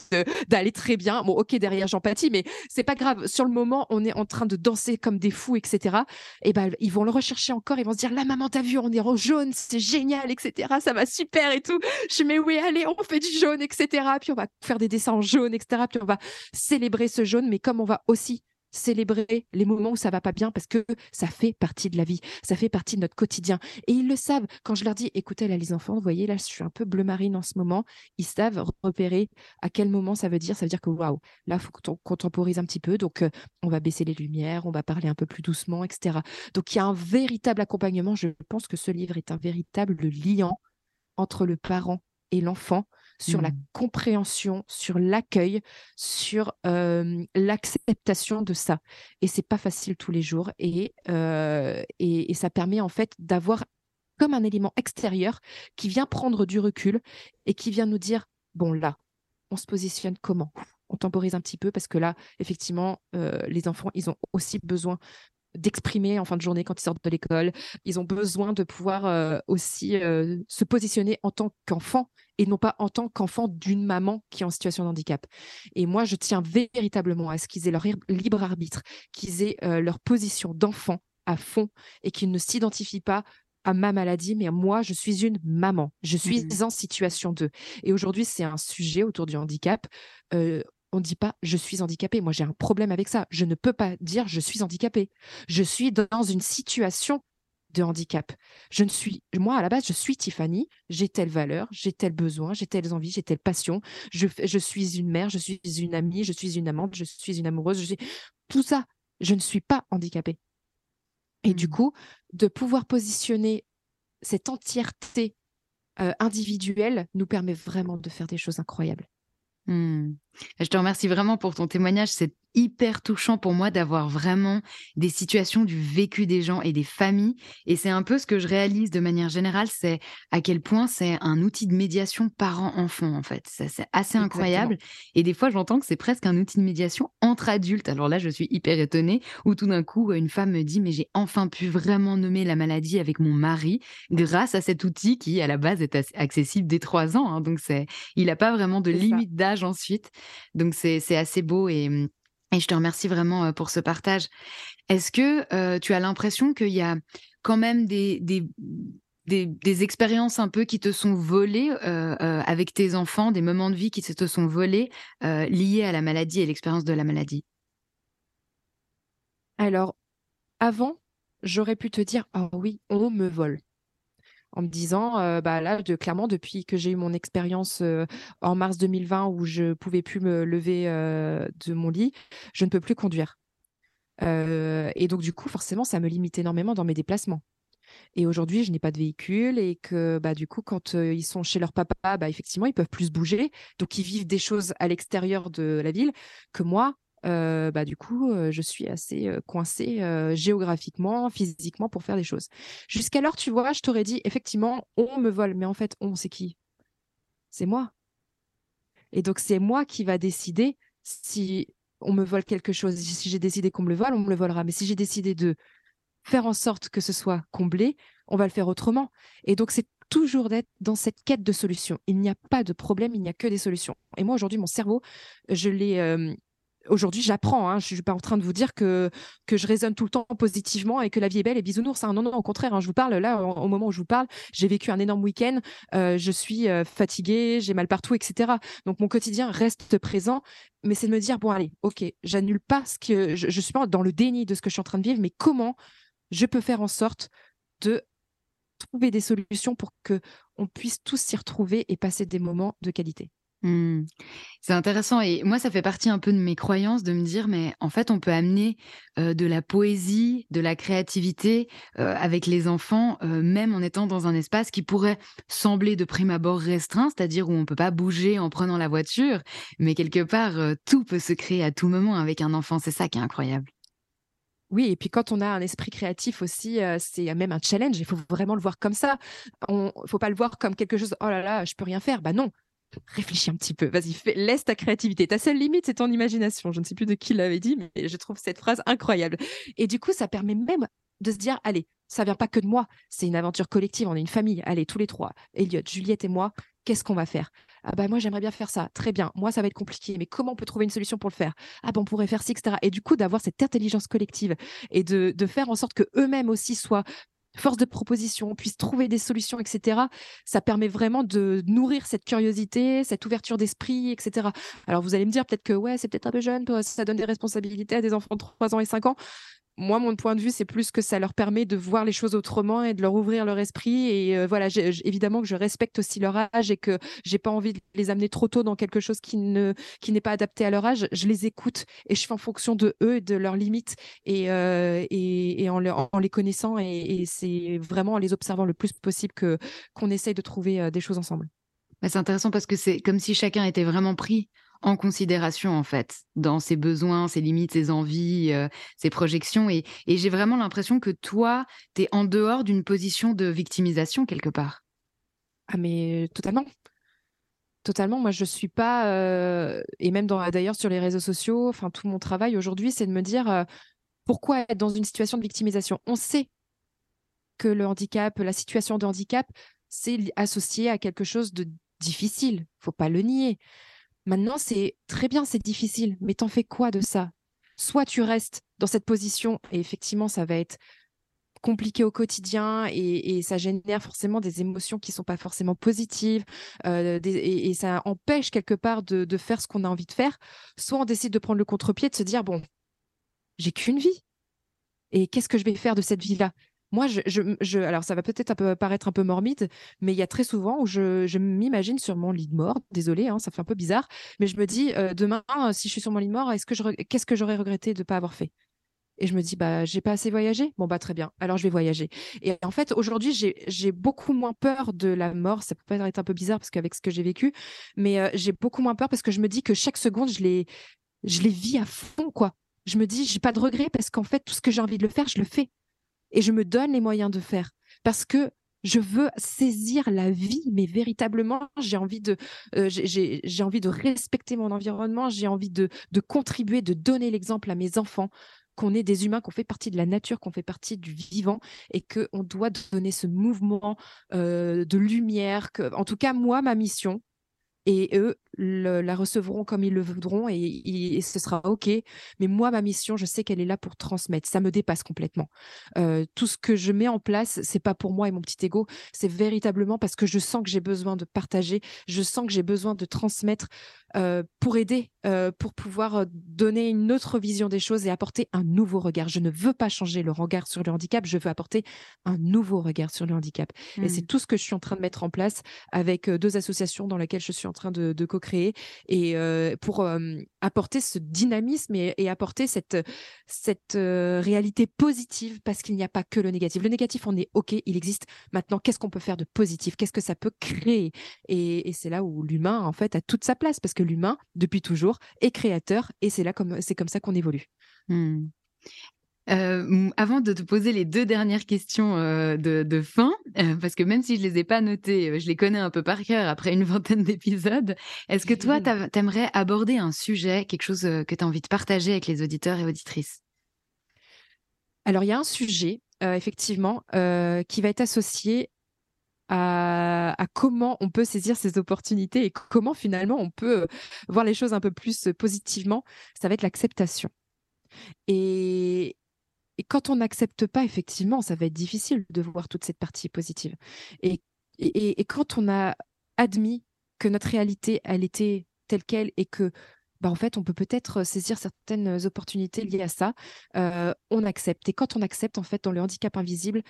B: d'aller très bien. Bon, ok, derrière, j'empathie, mais c'est pas grave. Sur le moment, on est en train de danser comme des fous, etc. Et ben, ils vont le rechercher encore, ils vont se dire, la maman, t'as vu, on est en jaune, c'est génial, etc. Ça va super et tout. Je mets oui, allez, on fait du jaune, etc. Puis on va faire des dessins en jaune, etc. Puis on va célébrer ce jaune, mais comme on va aussi célébrer les moments où ça va pas bien parce que ça fait partie de la vie, ça fait partie de notre quotidien. Et ils le savent. Quand je leur dis, écoutez, là, les enfants, vous voyez, là, je suis un peu bleu marine en ce moment, ils savent repérer à quel moment ça veut dire. Ça veut dire que, waouh, là, il faut qu'on temporise un petit peu. Donc, euh, on va baisser les lumières, on va parler un peu plus doucement, etc. Donc, il y a un véritable accompagnement. Je pense que ce livre est un véritable liant entre le parent et l'enfant sur la mmh. compréhension, sur l'accueil, sur l'acceptation de ça. Et c'est pas facile tous les jours. Et, et, ça permet en fait d'avoir comme un élément extérieur qui vient prendre du recul et qui vient nous dire bon là, on se positionne comment? On temporise un petit peu parce que là, effectivement, les enfants, ils ont aussi besoin d'exprimer en fin de journée quand ils sortent de l'école. Ils ont besoin de pouvoir aussi se positionner en tant qu'enfant et non pas en tant qu'enfant d'une maman qui est en situation de handicap. Et moi, je tiens véritablement à ce qu'ils aient leur libre arbitre, qu'ils aient euh, leur position d'enfant à fond et qu'ils ne s'identifient pas à ma maladie, mais moi, je suis une maman. Je suis mmh. en situation de. Et aujourd'hui, c'est un sujet autour du handicap. Euh, on ne dit pas je suis handicapé. Moi, j'ai un problème avec ça. Je ne peux pas dire je suis handicapé. Je suis dans une situation de handicap. Je ne suis, moi, à la base, je suis Tiffany, j'ai telle valeur, j'ai tel besoin, j'ai telles envies, j'ai telle passion, je, je suis une mère, je suis une amie, je suis une amante, je suis une amoureuse, je suis... tout ça, je ne suis pas handicapée. Et du mmh. coup, de pouvoir positionner cette entièreté euh, individuelle nous permet vraiment de faire des choses incroyables.
A: Mmh. Je te remercie vraiment pour ton témoignage. C'est hyper touchant pour moi d'avoir vraiment des situations du vécu des gens et des familles. Et c'est un peu ce que je réalise de manière générale, c'est à quel point c'est un outil de médiation parent-enfant, en fait. C'est assez incroyable. Et des fois, j'entends que c'est presque un outil de médiation entre adultes. Alors là, je suis hyper étonnée, où tout d'un coup, une femme me dit, mais j'ai enfin pu vraiment nommer la maladie avec mon mari grâce à cet outil qui, à la base, est accessible dès trois ans. Hein. Donc, c'est, il n'a pas vraiment de limite d'âge ensuite. Donc, c'est assez beau et mmh, et je te remercie vraiment pour ce partage. Est-ce que tu as l'impression qu'il y a quand même des, expériences un peu qui te sont volées avec tes enfants, des moments de vie qui te sont volés liés à la maladie et l'expérience de la maladie?
B: Alors, avant, j'aurais pu te dire, ah oui, on me vole en me disant, euh, bah là, clairement, depuis que j'ai eu mon expérience euh, en mars 2020 où je pouvais plus me lever euh, de mon lit, je ne peux plus conduire. et donc, du coup, forcément, ça me limite énormément dans mes déplacements. Et aujourd'hui, je n'ai pas de véhicule et que bah, du coup, quand ils sont chez leur papa, bah, effectivement, ils peuvent plus bouger. Donc, ils vivent des choses à l'extérieur de la ville que moi, bah, du coup, je suis assez coincée géographiquement, physiquement pour faire des choses. Jusqu'alors, tu vois, je t'aurais dit, effectivement, on me vole. Mais en fait, on, c'est qui? C'est moi. Et donc, c'est moi qui va décider si on me vole quelque chose. Si j'ai décidé qu'on me le vole, on me le volera. Mais si j'ai décidé de faire en sorte que ce soit comblé, on va le faire autrement. Et donc, c'est toujours d'être dans cette quête de solutions. Il n'y a pas de problème, il n'y a que des solutions. Et moi, aujourd'hui, mon cerveau, je l'ai aujourd'hui, j'apprends. Hein, je ne suis pas en train de vous dire que, que je raisonne tout le temps positivement et que la vie est belle et bisounours. Hein. Non, non, au contraire, hein, je vous parle là, au, moment où je vous parle, j'ai vécu un énorme week-end, euh, je suis euh, fatiguée, j'ai mal partout, etc. Donc, mon quotidien reste présent, mais c'est de me dire, bon, allez, ok, j'annule pas ce que je, je suis pas dans le déni de ce que je suis en train de vivre, mais comment je peux faire en sorte de trouver des solutions pour que on puisse tous s'y retrouver et passer des moments de qualité?
A: Mmh. C'est intéressant et moi ça fait partie un peu de mes croyances de me dire mais en fait on peut amener de la poésie, de la créativité avec les enfants même en étant dans un espace qui pourrait sembler de prime abord restreint, c'est-à-dire où on peut pas bouger en prenant la voiture, mais quelque part tout peut se créer à tout moment avec un enfant, c'est ça qui est incroyable.
B: Oui, et puis quand on a un esprit créatif aussi, c'est même un challenge. Il faut vraiment le voir comme ça. Il ne faut pas le voir comme quelque chose. Oh là là, je peux rien faire. Bah non, réfléchis un petit peu, vas-y, laisse ta créativité. Ta seule limite, c'est ton imagination. Je ne sais plus de qui l'avait dit, mais je trouve cette phrase incroyable. Et du coup, ça permet même de se dire, allez, ça vient pas que de moi, c'est une aventure collective, on est une famille, allez, tous les trois, Elliot, Juliette et moi, qu'est-ce qu'on va faire? Ah bah moi j'aimerais bien faire ça, très bien, moi ça va être compliqué, mais comment on peut trouver une solution pour le faire? Ah ben on pourrait faire ci, etc. Et du coup d'avoir cette intelligence collective et de, de faire en sorte que eux-mêmes aussi soient force de proposition, puisse trouver des solutions, etc. Ça permet vraiment de nourrir cette curiosité, cette ouverture d'esprit, etc. Alors vous allez me dire peut-être que ouais, c'est peut-être un peu jeune, ça donne des responsabilités à des enfants de 3 ans et 5 ans moi, mon point de vue, c'est plus que ça leur permet de voir les choses autrement et de leur ouvrir leur esprit. Et euh, voilà, évidemment que je respecte aussi leur âge et que j'ai pas envie de les amener trop tôt dans quelque chose qui ne qui n'est pas adapté à leur âge. Je les écoute et je fais en fonction de eux et de leurs limites et, euh, et, en, les connaissant. Et, c'est vraiment en les observant le plus possible que qu'on essaye de trouver euh, des choses ensemble.
A: Bah, c'est intéressant parce que c'est comme si chacun était vraiment pris en considération en fait dans ses besoins, ses limites, ses envies, euh, ses projections. Et, j'ai vraiment l'impression que toi, tu es en dehors d'une position de victimisation quelque part.
B: Ah mais totalement. Totalement. Moi, je suis pas, euh, et même d'ailleurs sur les réseaux sociaux, enfin tout mon travail aujourd'hui, c'est de me dire euh, pourquoi être dans une situation de victimisation? On sait que le handicap, la situation de handicap, c'est associé à quelque chose de difficile. Faut pas le nier. Maintenant, c'est très bien, c'est difficile, mais t'en fais quoi de ça? Soit tu restes dans cette position et effectivement, ça va être compliqué au quotidien et, ça génère forcément des émotions qui sont pas forcément positives euh, et, ça empêche quelque part de faire ce qu'on a envie de faire. Soit on décide de prendre le contre-pied, de se dire bon, j'ai qu'une vie et qu'est-ce que je vais faire de cette vie-là? Moi, je, alors ça va peut-être paraître un peu morbide, mais il y a très souvent où je, m'imagine sur mon lit de mort. Désolée, hein, ça fait un peu bizarre, mais je me dis euh, demain, si je suis sur mon lit de mort, est-ce que qu'est-ce que j'aurais regretté de ne pas avoir fait? Et je me dis, bah, j'ai pas assez voyagé? Bon, bah, très bien. Alors, je vais voyager. Et en fait, aujourd'hui, j'ai beaucoup moins peur de la mort. Ça peut paraître un peu bizarre parce qu'avec ce que j'ai vécu, mais euh, j'ai beaucoup moins peur parce que je me dis que chaque seconde, je les, je vis à fond, quoi. Je me dis, j'ai pas de regrets parce qu'en fait, tout ce que j'ai envie de le faire, je le fais et je me donne les moyens de faire parce que je veux saisir la vie, mais véritablement, j'ai envie de, euh, respecter mon environnement, j'ai envie de, contribuer, de donner l'exemple à mes enfants qu'on est des humains, qu'on fait partie de la nature, qu'on fait partie du vivant et qu'on doit donner ce mouvement euh, de lumière. En tout cas, moi, ma mission, et eux la recevront comme ils le voudront et, ce sera OK. Mais moi, ma mission, je sais qu'elle est là pour transmettre. Ça me dépasse complètement. Euh, tout ce que je mets en place, c'est pas pour moi et mon petit ego, c'est véritablement parce que je sens que j'ai besoin de partager, je sens que j'ai besoin de transmettre euh, pour aider, euh, pour pouvoir donner une autre vision des choses et apporter un nouveau regard. Je ne veux pas changer le regard sur le handicap, je veux apporter un nouveau regard sur le handicap. Et c'est mmh. tout ce que je suis en train de mettre en place avec deux associations dans lesquelles je suis en train de, co-créer et pour apporter ce dynamisme et, apporter cette, cette réalité positive parce qu'il n'y a pas que le négatif. Le négatif, on est OK, il existe. Maintenant, qu'est-ce qu'on peut faire de positif? Qu'est-ce que ça peut créer? Et, c'est là où l'humain, en fait, a toute sa place parce que l'humain, depuis toujours, est créateur et c'est là comme c'est comme ça qu'on évolue.
A: Mmh. Euh, avant de te poser les deux dernières questions euh, de, fin, euh, parce que même si je les ai pas notées, je les connais un peu par cœur après une *laughs* vingtaine d'épisodes, est-ce que toi, tu aimerais aborder un sujet, quelque chose que tu as envie de partager avec les auditeurs et auditrices?
B: Alors, il y a un sujet, effectivement, qui va être associé à, à, comment on peut saisir ces opportunités et comment finalement on peut voir les choses un peu plus positivement. Ça va être l'acceptation. Et, et quand on n'accepte pas, effectivement, ça va être difficile de voir toute cette partie positive. Et, et, quand on a admis que notre réalité, elle était telle qu'elle et que bah, en fait, on peut peut-être saisir certaines opportunités liées à ça. on accepte. Et quand on accepte, en fait, dans le handicap invisible,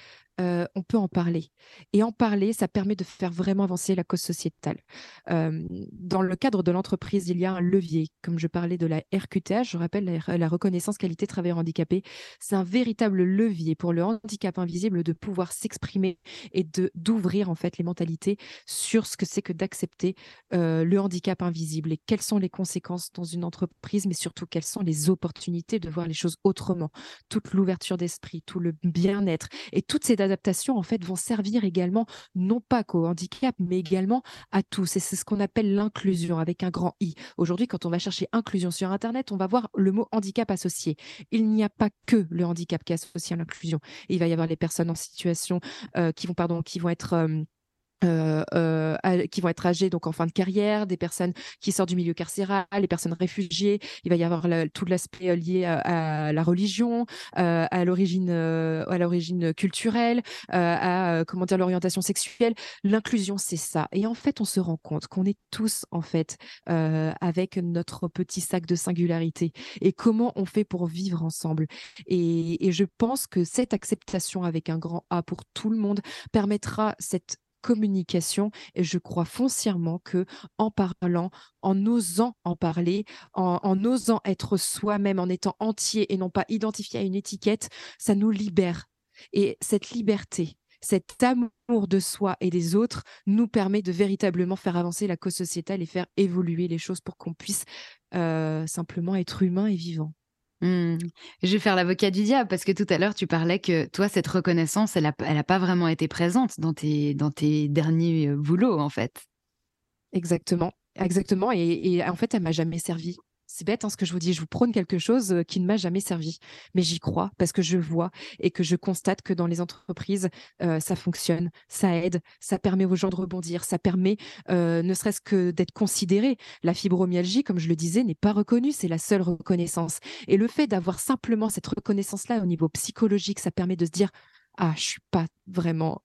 B: on peut en parler. Et en parler, ça permet de faire vraiment avancer la cause sociétale. dans le cadre de l'entreprise, il y a un levier. Comme je parlais de la RQTH, je rappelle la, reconnaissance qualité travailleur handicapé. C'est un véritable levier pour le handicap invisible de pouvoir s'exprimer et d'ouvrir en fait les mentalités sur ce que c'est que d'accepter le handicap invisible et quelles sont les conséquences dans une entreprise, mais surtout quelles sont les opportunités de voir les choses autrement. Toute l'ouverture d'esprit, tout le bien-être et toutes ces adaptations en fait vont servir également non pas qu'au handicap, mais également à tous. Et c'est ce qu'on appelle l'inclusion avec un grand I. Aujourd'hui, quand on va chercher inclusion sur Internet, on va voir le mot handicap associé. Il n'y a pas que le handicap qui est associé à l'inclusion. Il va y avoir les personnes en situation euh, qui vont pardon qui vont être euh, euh, euh qui vont être âgés donc en fin de carrière, des personnes qui sortent du milieu carcéral, les personnes réfugiées. Il va y avoir tout l'aspect euh, lié à, la religion, euh, à l'origine, à l'origine culturelle, à comment dire l'orientation sexuelle. L'inclusion, c'est ça. Et en fait, on se rend compte qu'on est tous en fait avec notre petit sac de singularité. Et comment on fait pour vivre ensemble. Et je pense que cette acceptation avec un grand A pour tout le monde permettra cette communication et je crois foncièrement que en parlant, en osant en parler, en, osant être soi-même, en étant entier et non pas identifié à une étiquette, ça nous libère. Et cette liberté, cet amour de soi et des autres nous permet de véritablement faire avancer la cause sociétale et faire évoluer les choses pour qu'on puisse euh, simplement être humain et vivant.
A: Mmh. Je vais faire l'avocat du diable parce que tout à l'heure, tu parlais que toi, cette reconnaissance, elle n'a a pas vraiment été présente dans tes, dans tes derniers euh, boulots, en fait.
B: Exactement, exactement. Et, et en fait, elle m'a jamais servi c'est bête hein, ce que je vous dis, je vous prône quelque chose qui ne m'a jamais servi, mais j'y crois parce que je vois et que je constate que dans les entreprises, ça fonctionne, ça aide, ça permet aux gens de rebondir, ça permet ne serait-ce que d'être considéré. La fibromyalgie, comme je le disais, n'est pas reconnue, c'est la seule reconnaissance. Et le fait d'avoir simplement cette reconnaissance-là au niveau psychologique, ça permet de se dire, ah, je suis pas vraiment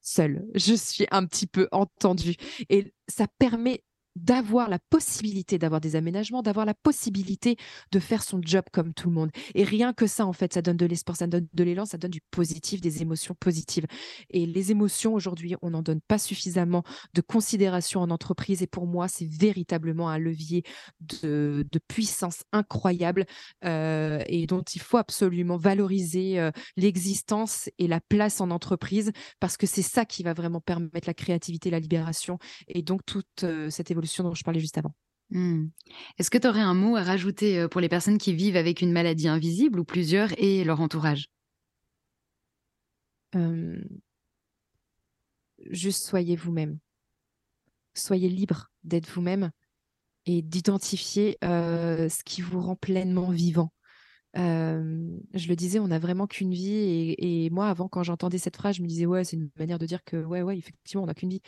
B: seule, je suis un petit peu entendue. Et ça permet d'avoir la possibilité d'avoir des aménagements, d'avoir la possibilité de faire son job comme tout le monde. Et rien que ça, en fait, ça donne de l'espoir, ça donne de l'élan, ça donne du positif, des émotions positives. Et les émotions, aujourd'hui, on n'en donne pas suffisamment de considération en entreprise. Et pour moi, c'est véritablement un levier de, puissance incroyable euh, et dont il faut absolument valoriser euh, l'existence et la place en entreprise parce que c'est ça qui va vraiment permettre la créativité, la libération et donc toute euh, cette évolution dont je parlais juste avant.
A: Mmh. Est-ce que tu aurais un mot à rajouter euh, pour les personnes qui vivent avec une maladie invisible ou plusieurs et leur entourage?
B: Juste soyez vous-même. Soyez libre d'être vous-même et d'identifier euh, ce qui vous rend pleinement vivant. je le disais, on n'a vraiment qu'une vie. Et, et, moi, avant, quand j'entendais cette phrase, je me disais, ouais, c'est une manière de dire que, ouais, ouais, effectivement, on n'a qu'une vie.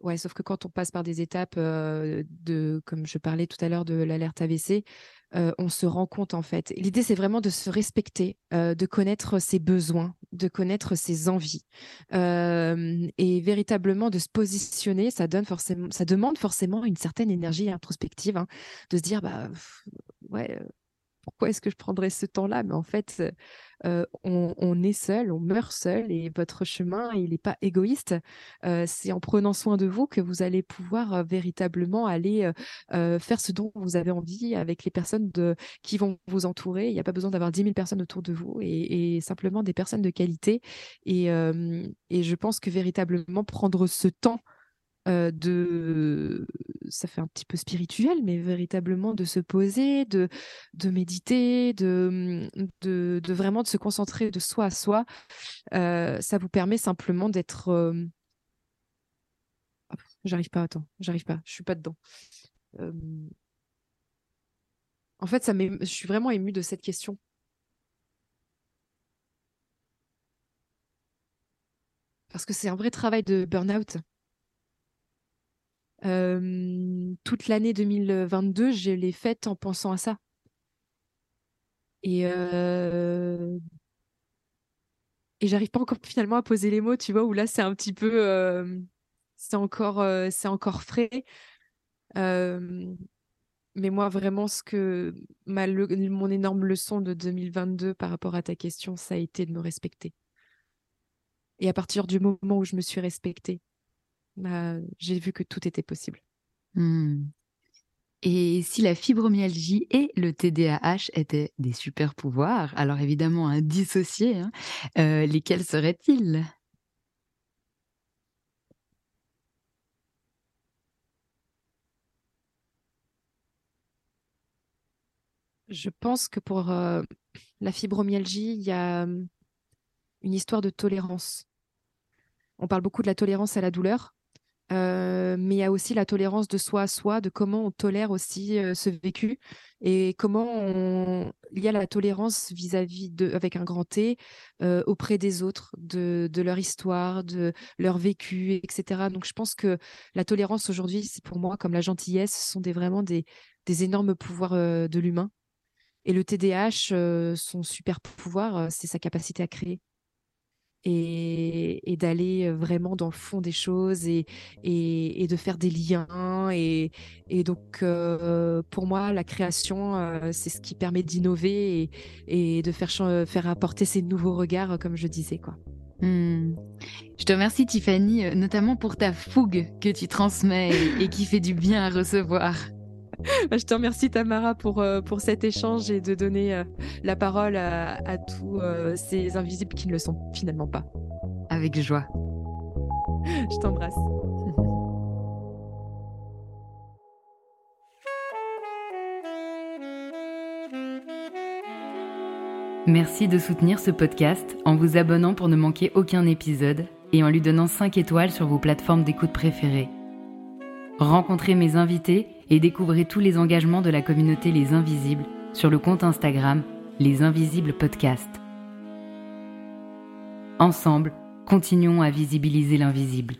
B: Ouais, sauf que quand on passe par des étapes de, comme je parlais tout à l'heure de l'alerte AVC, on se rend compte en fait. L'idée, c'est vraiment de se respecter, de connaître ses besoins, de connaître ses envies, et véritablement de se positionner. Ça donne forcément, ça demande forcément une certaine énergie introspective, hein, de se dire, bah ouais pourquoi est-ce que je prendrais ce temps-là? Mais en fait, on, est seul, on meurt seul et votre chemin, il n'est pas égoïste. c'est en prenant soin de vous que vous allez pouvoir véritablement aller faire ce dont vous avez envie avec les personnes qui vont vous entourer. Il n'y a pas besoin d'avoir 10 000 personnes autour de vous et, simplement des personnes de qualité. Et je pense que véritablement prendre ce temps de ça fait un petit peu spirituel, mais véritablement de se poser, de, de méditer, de, de, vraiment de se concentrer de soi à soi. ça vous permet simplement d'être. J'arrive pas, attends, j'arrive pas, je suis pas dedans. En fait, ça je suis vraiment émue de cette question. Parce que c'est un vrai travail de burn-out toute l'année 2022, je l'ai faite en pensant à ça. Et, et j'arrive pas encore finalement à poser les mots, tu vois, où là c'est un petit peu, c'est encore, c'est encore frais. mais moi vraiment, ce que ma, mon énorme leçon de 2022 par rapport à ta question, ça a été de me respecter. Et à partir du moment où je me suis respectée, bah, j'ai vu que tout était possible.
A: Mmh. Et si la fibromyalgie et le TDAH étaient des super pouvoirs, alors évidemment à dissocier, hein, euh, lesquels seraient-ils?
B: Je pense que pour euh, la fibromyalgie, il y a mmh, une histoire de tolérance. On parle beaucoup de la tolérance à la douleur. Mais il y a aussi la tolérance de soi à soi, de comment on tolère aussi ce vécu et comment il y a la tolérance vis-à-vis de, avec un grand T, auprès des autres, de, leur histoire, de leur vécu, etc. Donc je pense que la tolérance aujourd'hui, c'est pour moi comme la gentillesse, ce sont vraiment des, des énormes pouvoirs de l'humain. Et le TDAH, son super pouvoir, c'est sa capacité à créer et, d'aller vraiment dans le fond des choses et, et, de faire des liens. Et, donc, pour moi, la création, c'est ce qui permet d'innover et, de faire, faire apporter ces nouveaux regards, comme je disais. quoi.
A: Mmh. Je te remercie Tiffany, notamment pour ta fougue que tu transmets et qui fait du bien à recevoir. *laughs*
B: Bah, je te remercie Tamara pour, euh, pour cet échange et de donner euh, la parole à, tous euh, ces invisibles qui ne le sont finalement pas.
A: Avec joie. *laughs*
B: je t'embrasse. *laughs*
A: Merci de soutenir ce podcast en vous abonnant pour ne manquer aucun épisode et en lui donnant 5 étoiles sur vos plateformes d'écoute préférées. Rencontrez mes invités et découvrez tous les engagements de la communauté Les Invisibles sur le compte Instagram Les Invisibles Podcast. Ensemble, continuons à visibiliser l'invisible.